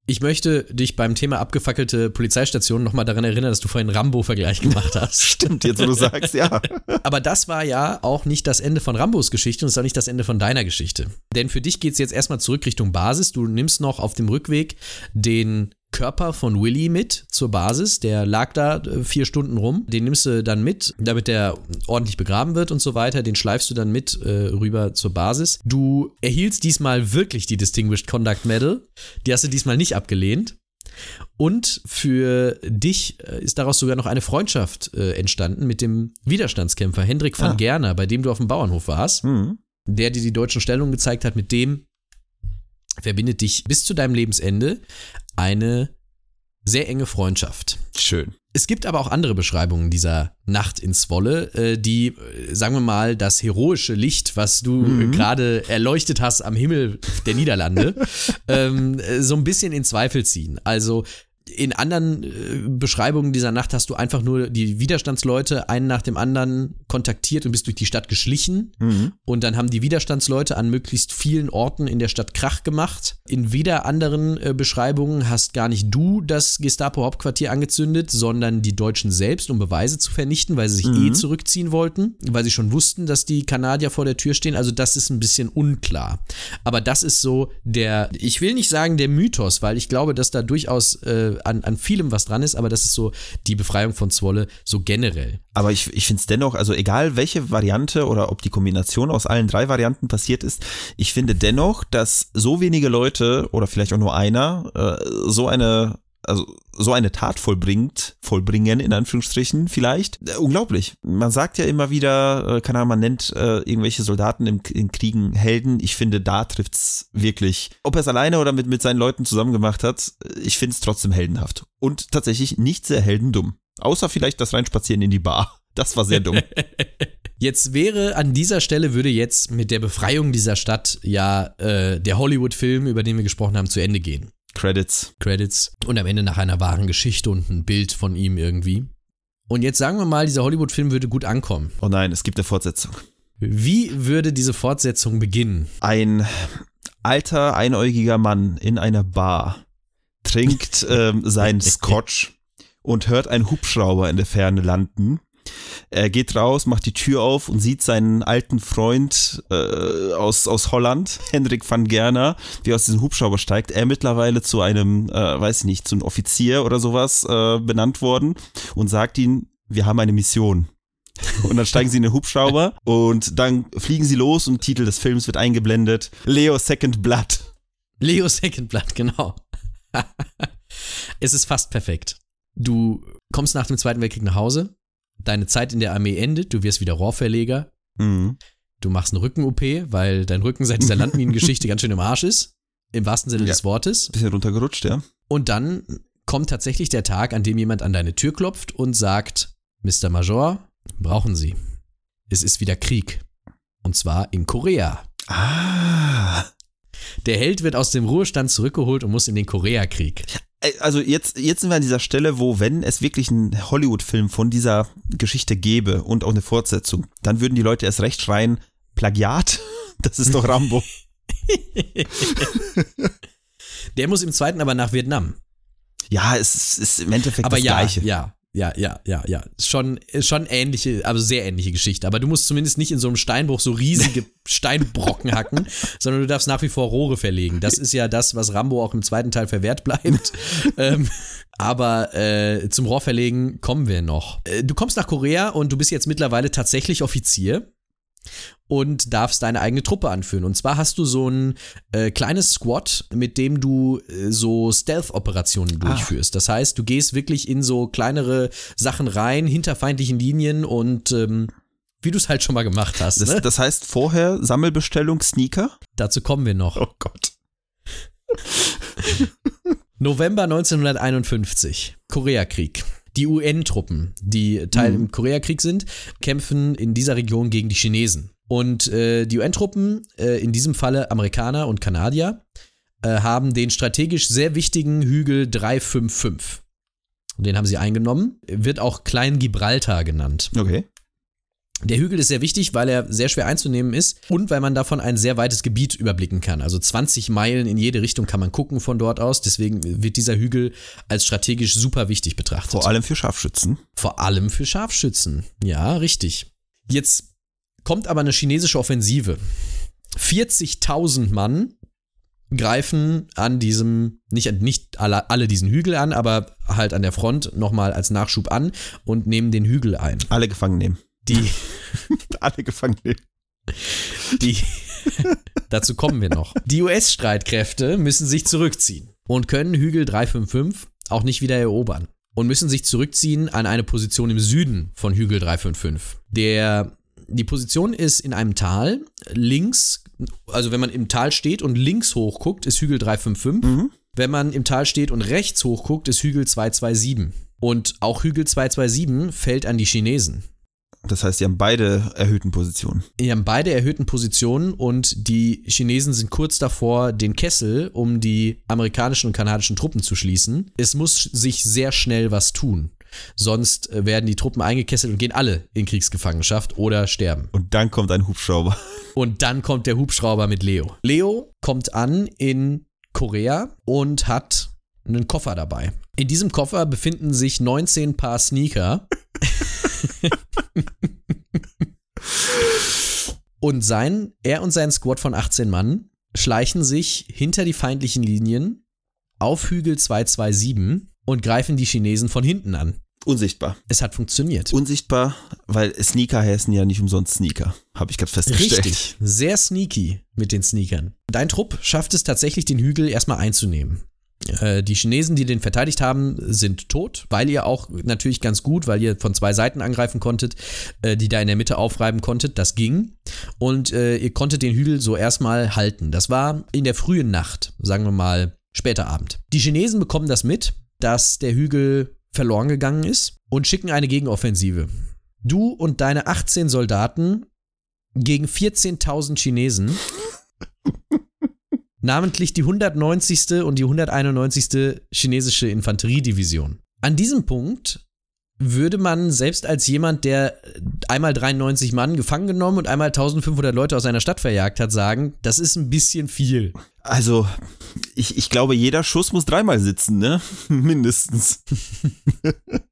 Ich möchte dich beim Thema abgefackelte Polizeistation nochmal daran erinnern, dass du vorhin Rambo-Vergleich gemacht hast. Stimmt, jetzt wo du sagst, ja. Aber das war ja auch nicht das Ende von Rambos Geschichte und es ist auch nicht das Ende von deiner Geschichte. Denn für dich geht es jetzt erstmal zurück Richtung Basis. Du nimmst noch auf dem Rückweg den Körper von Willy mit zur Basis. Der lag da äh, vier Stunden rum. Den nimmst du dann mit, damit der ordentlich begraben wird und so weiter. Den schleifst du dann mit äh, rüber zur Basis. Du erhieltst diesmal wirklich die Distinguished Conduct Medal. Die hast du diesmal nicht abgelehnt. Und für dich äh, ist daraus sogar noch eine Freundschaft äh, entstanden mit dem Widerstandskämpfer Hendrik van ah. Gerner, bei dem du auf dem Bauernhof warst, mhm. der dir die deutschen Stellungen gezeigt hat, mit dem verbindet dich bis zu deinem Lebensende eine sehr enge Freundschaft. Schön. Es gibt aber auch andere Beschreibungen dieser Nacht in Zwolle, äh, die, äh, sagen wir mal, das heroische Licht, was du mhm. gerade erleuchtet hast am Himmel der Niederlande, ähm, so ein bisschen in Zweifel ziehen. Also in anderen äh, Beschreibungen dieser Nacht hast du einfach nur die Widerstandsleute einen nach dem anderen kontaktiert und bist durch die Stadt geschlichen. Mhm. Und dann haben die Widerstandsleute an möglichst vielen Orten in der Stadt Krach gemacht. In wieder anderen äh, Beschreibungen hast gar nicht du das Gestapo-Hauptquartier angezündet, sondern die Deutschen selbst, um Beweise zu vernichten, weil sie sich mhm. eh zurückziehen wollten, weil sie schon wussten, dass die Kanadier vor der Tür stehen. Also das ist ein bisschen unklar. Aber das ist so der, ich will nicht sagen der Mythos, weil ich glaube, dass da durchaus äh, an, an vielem was dran ist, aber das ist so die Befreiung von Zwolle so generell. Aber ich, ich finde es dennoch, also egal welche Variante oder ob die Kombination aus allen drei Varianten passiert ist, ich finde dennoch, dass so wenige Leute oder vielleicht auch nur einer äh, so eine also so eine Tat vollbringt, vollbringen, in Anführungsstrichen vielleicht. Äh, unglaublich. Man sagt ja immer wieder, äh, keine Ahnung, man nennt äh, irgendwelche Soldaten im, in Kriegen Helden. Ich finde, da trifft's wirklich. Ob er es alleine oder mit, mit seinen Leuten zusammen gemacht hat, äh, ich finde es trotzdem heldenhaft. Und tatsächlich nicht sehr heldendumm. Außer vielleicht das Reinspazieren in die Bar. Das war sehr dumm. Jetzt wäre an dieser Stelle, würde jetzt mit der Befreiung dieser Stadt ja äh, der Hollywood-Film, über den wir gesprochen haben, zu Ende gehen. Credits. Credits. Und am Ende nach einer wahren Geschichte und ein Bild von ihm irgendwie. Und jetzt sagen wir mal, dieser Hollywood-Film würde gut ankommen. Oh nein, es gibt eine Fortsetzung. Wie würde diese Fortsetzung beginnen? Ein alter, einäugiger Mann in einer Bar trinkt ähm, seinen Scotch und hört einen Hubschrauber in der Ferne landen er geht raus, macht die Tür auf und sieht seinen alten Freund äh, aus, aus Holland, Hendrik van Gerner, wie er aus diesem Hubschrauber steigt. Er mittlerweile zu einem, äh, weiß ich nicht, zu einem Offizier oder sowas äh, benannt worden und sagt ihm, wir haben eine Mission. Und dann steigen sie in den Hubschrauber und dann fliegen sie los und Titel des Films wird eingeblendet. Leo Second Blood. Leo Second Blood, genau. es ist fast perfekt. Du kommst nach dem Zweiten Weltkrieg nach Hause, deine Zeit in der Armee endet, du wirst wieder Rohrverleger. Mhm. Du machst eine Rücken-OP, weil dein Rücken seit dieser Landminengeschichte ganz schön im Arsch ist. Im wahrsten Sinne ja. des Wortes. Bisschen runtergerutscht, ja. Und dann kommt tatsächlich der Tag, an dem jemand an deine Tür klopft und sagt: Mr. Major, brauchen Sie. Es ist wieder Krieg. Und zwar in Korea. Ah. Der Held wird aus dem Ruhestand zurückgeholt und muss in den Koreakrieg. Also jetzt, jetzt sind wir an dieser Stelle, wo, wenn es wirklich einen Hollywood-Film von dieser Geschichte gäbe und auch eine Fortsetzung, dann würden die Leute erst recht schreien, Plagiat? Das ist doch Rambo. Der muss im zweiten aber nach Vietnam. Ja, es ist im Endeffekt aber das ja, Gleiche. Ja, ja, ja, ja, ja. Schon, schon ähnliche, also sehr ähnliche Geschichte. Aber du musst zumindest nicht in so einem Steinbruch so riesige Steinbrocken hacken, sondern du darfst nach wie vor Rohre verlegen. Das ist ja das, was Rambo auch im zweiten Teil verwehrt bleibt. ähm, aber äh, zum Rohrverlegen kommen wir noch. Äh, du kommst nach Korea und du bist jetzt mittlerweile tatsächlich Offizier und darfst deine eigene Truppe anführen. Und zwar hast du so ein äh, kleines Squad, mit dem du äh, so Stealth-Operationen Ah. durchführst. Das heißt, du gehst wirklich in so kleinere Sachen rein, hinter feindlichen Linien und ähm, wie du es halt schon mal gemacht hast. Das, ne? das heißt vorher Sammelbestellung Sneaker? Dazu kommen wir noch. Oh Gott. November 1951, Koreakrieg. Die UN-Truppen, die Teil Mhm. im Koreakrieg sind, kämpfen in dieser Region gegen die Chinesen. Und äh, die UN-Truppen, äh, in diesem Falle Amerikaner und Kanadier, äh, haben den strategisch sehr wichtigen Hügel 355. Und Den haben sie eingenommen, wird auch Klein Gibraltar genannt. Okay. Der Hügel ist sehr wichtig, weil er sehr schwer einzunehmen ist und weil man davon ein sehr weites Gebiet überblicken kann. Also 20 Meilen in jede Richtung kann man gucken von dort aus. Deswegen wird dieser Hügel als strategisch super wichtig betrachtet. Vor allem für Scharfschützen. Vor allem für Scharfschützen. Ja, richtig. Jetzt kommt aber eine chinesische Offensive. 40.000 Mann greifen an diesem, nicht, nicht alle, alle diesen Hügel an, aber halt an der Front nochmal als Nachschub an und nehmen den Hügel ein. Alle gefangen nehmen. Die, Alle gefangen nehmen. die, dazu kommen wir noch. Die US-Streitkräfte müssen sich zurückziehen und können Hügel 355 auch nicht wieder erobern und müssen sich zurückziehen an eine Position im Süden von Hügel 355. Der, die Position ist in einem Tal, links, also wenn man im Tal steht und links hochguckt, ist Hügel 355. Mhm. Wenn man im Tal steht und rechts hochguckt, ist Hügel 227. Und auch Hügel 227 fällt an die Chinesen. Das heißt, die haben beide erhöhten Positionen. Die haben beide erhöhten Positionen und die Chinesen sind kurz davor, den Kessel um die amerikanischen und kanadischen Truppen zu schließen. Es muss sich sehr schnell was tun. Sonst äh, werden die Truppen eingekesselt und gehen alle in Kriegsgefangenschaft oder sterben. Und dann kommt ein Hubschrauber. Und dann kommt der Hubschrauber mit Leo. Leo kommt an in Korea und hat einen Koffer dabei. In diesem Koffer befinden sich 19 Paar Sneaker. und sein, er und sein Squad von 18 Mann schleichen sich hinter die feindlichen Linien auf Hügel 227 und greifen die Chinesen von hinten an. Unsichtbar. Es hat funktioniert. Unsichtbar, weil Sneaker heißen ja nicht umsonst Sneaker. Habe ich gerade festgestellt. Richtig, sehr sneaky mit den Sneakern. Dein Trupp schafft es tatsächlich, den Hügel erstmal einzunehmen. Äh, Die Chinesen, die den verteidigt haben, sind tot, weil ihr auch natürlich ganz gut, weil ihr von zwei Seiten angreifen konntet, äh, die da in der Mitte aufreiben konntet. Das ging. Und äh, ihr konntet den Hügel so erstmal halten. Das war in der frühen Nacht, sagen wir mal später Abend. Die Chinesen bekommen das mit, dass der Hügel verloren gegangen ist und schicken eine Gegenoffensive. Du und deine 18 Soldaten gegen 14.000 Chinesen. namentlich die 190. und die 191. chinesische Infanteriedivision. An diesem Punkt würde man selbst als jemand, der einmal 93 Mann gefangen genommen und einmal 1500 Leute aus einer Stadt verjagt hat, sagen, das ist ein bisschen viel. Also, ich, ich glaube, jeder Schuss muss dreimal sitzen, ne? Mindestens.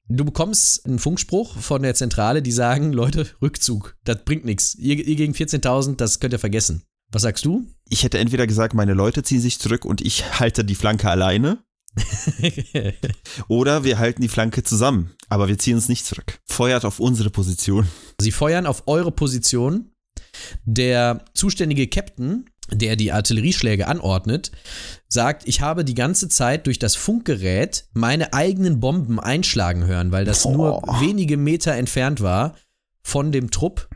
Du bekommst einen Funkspruch von der Zentrale, die sagen, Leute, Rückzug, das bringt nichts. Ihr, ihr gegen 14.000, das könnt ihr vergessen. Was sagst du? Ich hätte entweder gesagt, meine Leute ziehen sich zurück und ich halte die Flanke alleine. Oder wir halten die Flanke zusammen, aber wir ziehen uns nicht zurück. Feuert auf unsere Position. Sie feuern auf eure Position. Der zuständige Captain, der die Artillerieschläge anordnet, sagt, ich habe die ganze Zeit durch das Funkgerät meine eigenen Bomben einschlagen hören, weil das nur Boah. wenige Meter entfernt war von dem Trupp.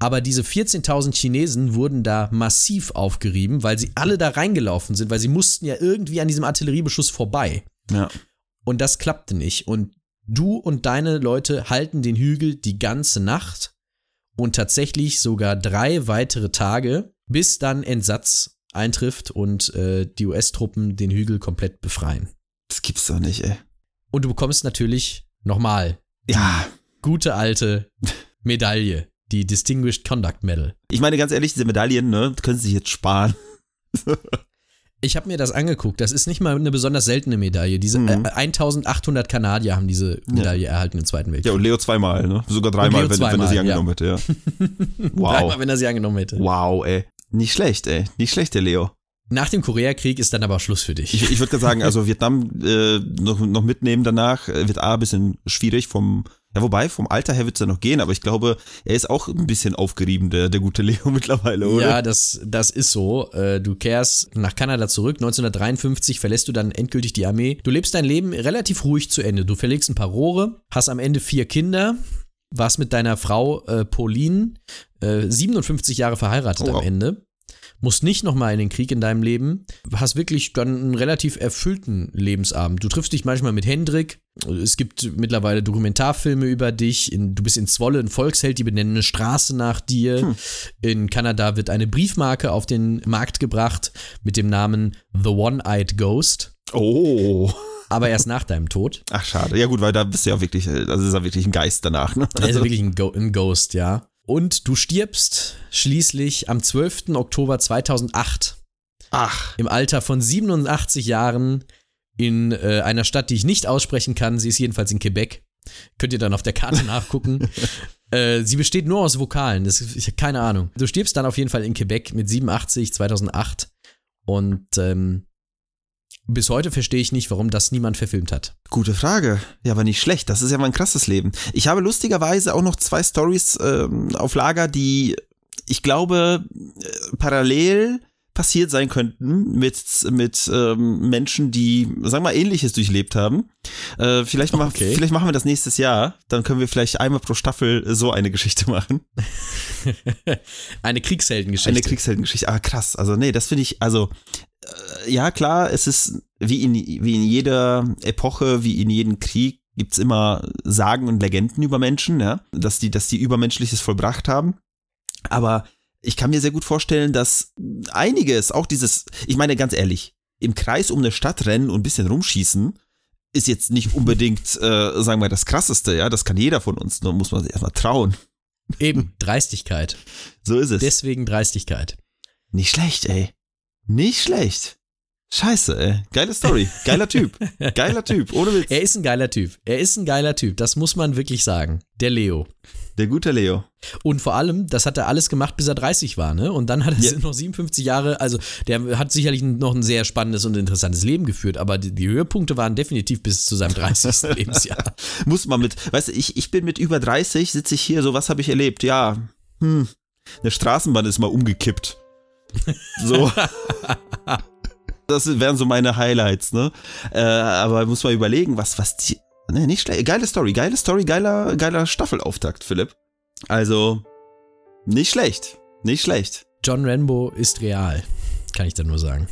Aber diese 14.000 Chinesen wurden da massiv aufgerieben, weil sie alle da reingelaufen sind, weil sie mussten ja irgendwie an diesem Artilleriebeschuss vorbei. Ja. Und das klappte nicht. Und du und deine Leute halten den Hügel die ganze Nacht und tatsächlich sogar drei weitere Tage, bis dann Entsatz eintrifft und äh, die US-Truppen den Hügel komplett befreien. Das gibt's doch nicht, ey. Und du bekommst natürlich nochmal Ja. gute alte Medaille, die Distinguished Conduct Medal. Ich meine ganz ehrlich, diese Medaillen, ne, können sie sich jetzt sparen. Ich habe mir das angeguckt. Das ist nicht mal eine besonders seltene Medaille. Diese Mhm. äh, 1800 Kanadier haben diese Medaille erhalten im Zweiten Weltkrieg. Ja, und Leo zweimal, ne? Sogar dreimal, wenn, wenn er zweimal, sie ja. angenommen hätte, ja. Wow. Dreimal, wenn er sie angenommen hätte. Wow, ey. Nicht schlecht, ey. Nicht schlecht, der Leo. Nach dem Koreakrieg ist dann aber Schluss für dich. Ich, ich würde sagen, also Vietnam äh, noch, noch mitnehmen danach äh, wird A ein bisschen schwierig vom, ja wobei, vom Alter her wird es ja noch gehen, aber ich glaube, er ist auch ein bisschen aufgerieben, der, der gute Leo mittlerweile, oder? Ja, das, das ist so. Äh, Du kehrst nach Kanada zurück. 1953 verlässt du dann endgültig die Armee. Du lebst dein Leben relativ ruhig zu Ende. Du verlegst ein paar Rohre, hast am Ende vier Kinder, warst mit deiner Frau äh, Pauline äh, 57 Jahre verheiratet Oh, wow. am Ende. Musst nicht nochmal in den Krieg in deinem Leben. Hast wirklich dann einen relativ erfüllten Lebensabend. Du triffst dich manchmal mit Hendrik. Es gibt mittlerweile Dokumentarfilme über dich. In, du bist in Zwolle ein Volksheld, die benennen eine Straße nach dir. In Kanada wird eine Briefmarke auf den Markt gebracht mit dem Namen The One-Eyed Ghost. Oh. Aber erst nach deinem Tod. Ach, schade. Ja gut, weil da bist du ja wirklich, das ist ja wirklich ein Geist danach, ne? Er ist ja wirklich ein, Go ein Ghost, ja. Und du stirbst schließlich am 12. Oktober 2008 Ach. im Alter von 87 Jahren in äh, einer Stadt, die ich nicht aussprechen kann. Sie ist jedenfalls in Quebec. Könnt ihr dann auf der Karte nachgucken. äh, sie besteht nur aus Vokalen. Das, ich habe keine Ahnung. Du stirbst dann auf jeden Fall in Quebec mit 87, 2008. Und ähm, bis heute verstehe ich nicht, warum das niemand verfilmt hat. Gute Frage. Ja, aber nicht schlecht. Das ist ja mal ein krasses Leben. Ich habe lustigerweise auch noch zwei Stories ähm, auf Lager, die ich glaube äh, parallel passiert sein könnten mit, mit ähm, Menschen, die, sagen wir mal, ähnliches durchlebt haben. Äh, vielleicht, mach, Okay. vielleicht machen wir das nächstes Jahr. Dann können wir vielleicht einmal pro Staffel so eine Geschichte machen. Eine Kriegsheldengeschichte. Eine Kriegsheldengeschichte. Ah, krass. Also, nee, das finde ich, also, äh, ja, klar, es ist wie in, wie in jeder Epoche, wie in jedem Krieg, gibt's immer Sagen und Legenden über Menschen, ja, dass die, dass die Übermenschliches vollbracht haben. Aber ich kann mir sehr gut vorstellen, dass einiges, auch dieses, ich meine ganz ehrlich, im Kreis um eine Stadt rennen und ein bisschen rumschießen, ist jetzt nicht unbedingt, äh, sagen wir, das krasseste, ja, das kann jeder von uns, nur muss man sich erstmal trauen. Eben, Dreistigkeit. So ist es. Deswegen Dreistigkeit. Nicht schlecht, ey. Nicht schlecht. Scheiße, ey. Geile Story. Geiler Typ. Geiler Typ. Ohne Witz. Er ist ein geiler Typ. Er ist ein geiler Typ. Das muss man wirklich sagen. Der Leo. Der gute Leo. Und vor allem, das hat er alles gemacht, bis er 30 war, ne? Und dann hat er Ja. noch 57 Jahre, also der hat sicherlich noch ein sehr spannendes und interessantes Leben geführt, aber die, die Höhepunkte waren definitiv bis zu seinem 30. Lebensjahr. Muss man mit, weißt du, ich, ich bin mit über 30, sitze ich hier, so was habe ich erlebt? Ja, hm, eine Straßenbahn ist mal umgekippt. So. Das wären so meine Highlights, ne? Äh, aber muss man überlegen, was, was die. Ne, nicht schlecht. Geile Story, geile Story, geiler, geiler Staffelauftakt, Philipp. Also, nicht schlecht. Nicht schlecht. John Rambo ist real, kann ich da nur sagen.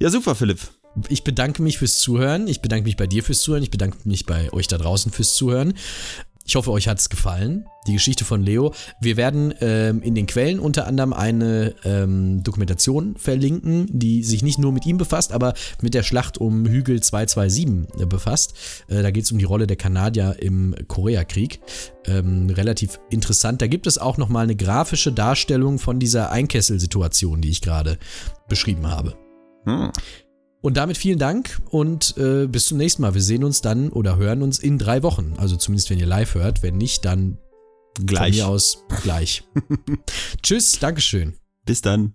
Ja, super, Philipp. Ich bedanke mich fürs Zuhören. Ich bedanke mich bei dir fürs Zuhören. Ich bedanke mich bei euch da draußen fürs Zuhören. Ich hoffe, euch hat es gefallen, die Geschichte von Leo. Wir werden ähm, in den Quellen unter anderem eine ähm, Dokumentation verlinken, die sich nicht nur mit ihm befasst, aber mit der Schlacht um Hügel 227 befasst. Äh, da geht es um die Rolle der Kanadier im Koreakrieg. Ähm, relativ interessant. Da gibt es auch nochmal eine grafische Darstellung von dieser Einkesselsituation, die ich gerade beschrieben habe. Hm. Und damit vielen Dank und äh, bis zum nächsten Mal. Wir sehen uns dann oder hören uns in drei Wochen. Also zumindest, wenn ihr live hört. Wenn nicht, dann von Gleich. mir aus gleich. Tschüss, Dankeschön. Bis dann.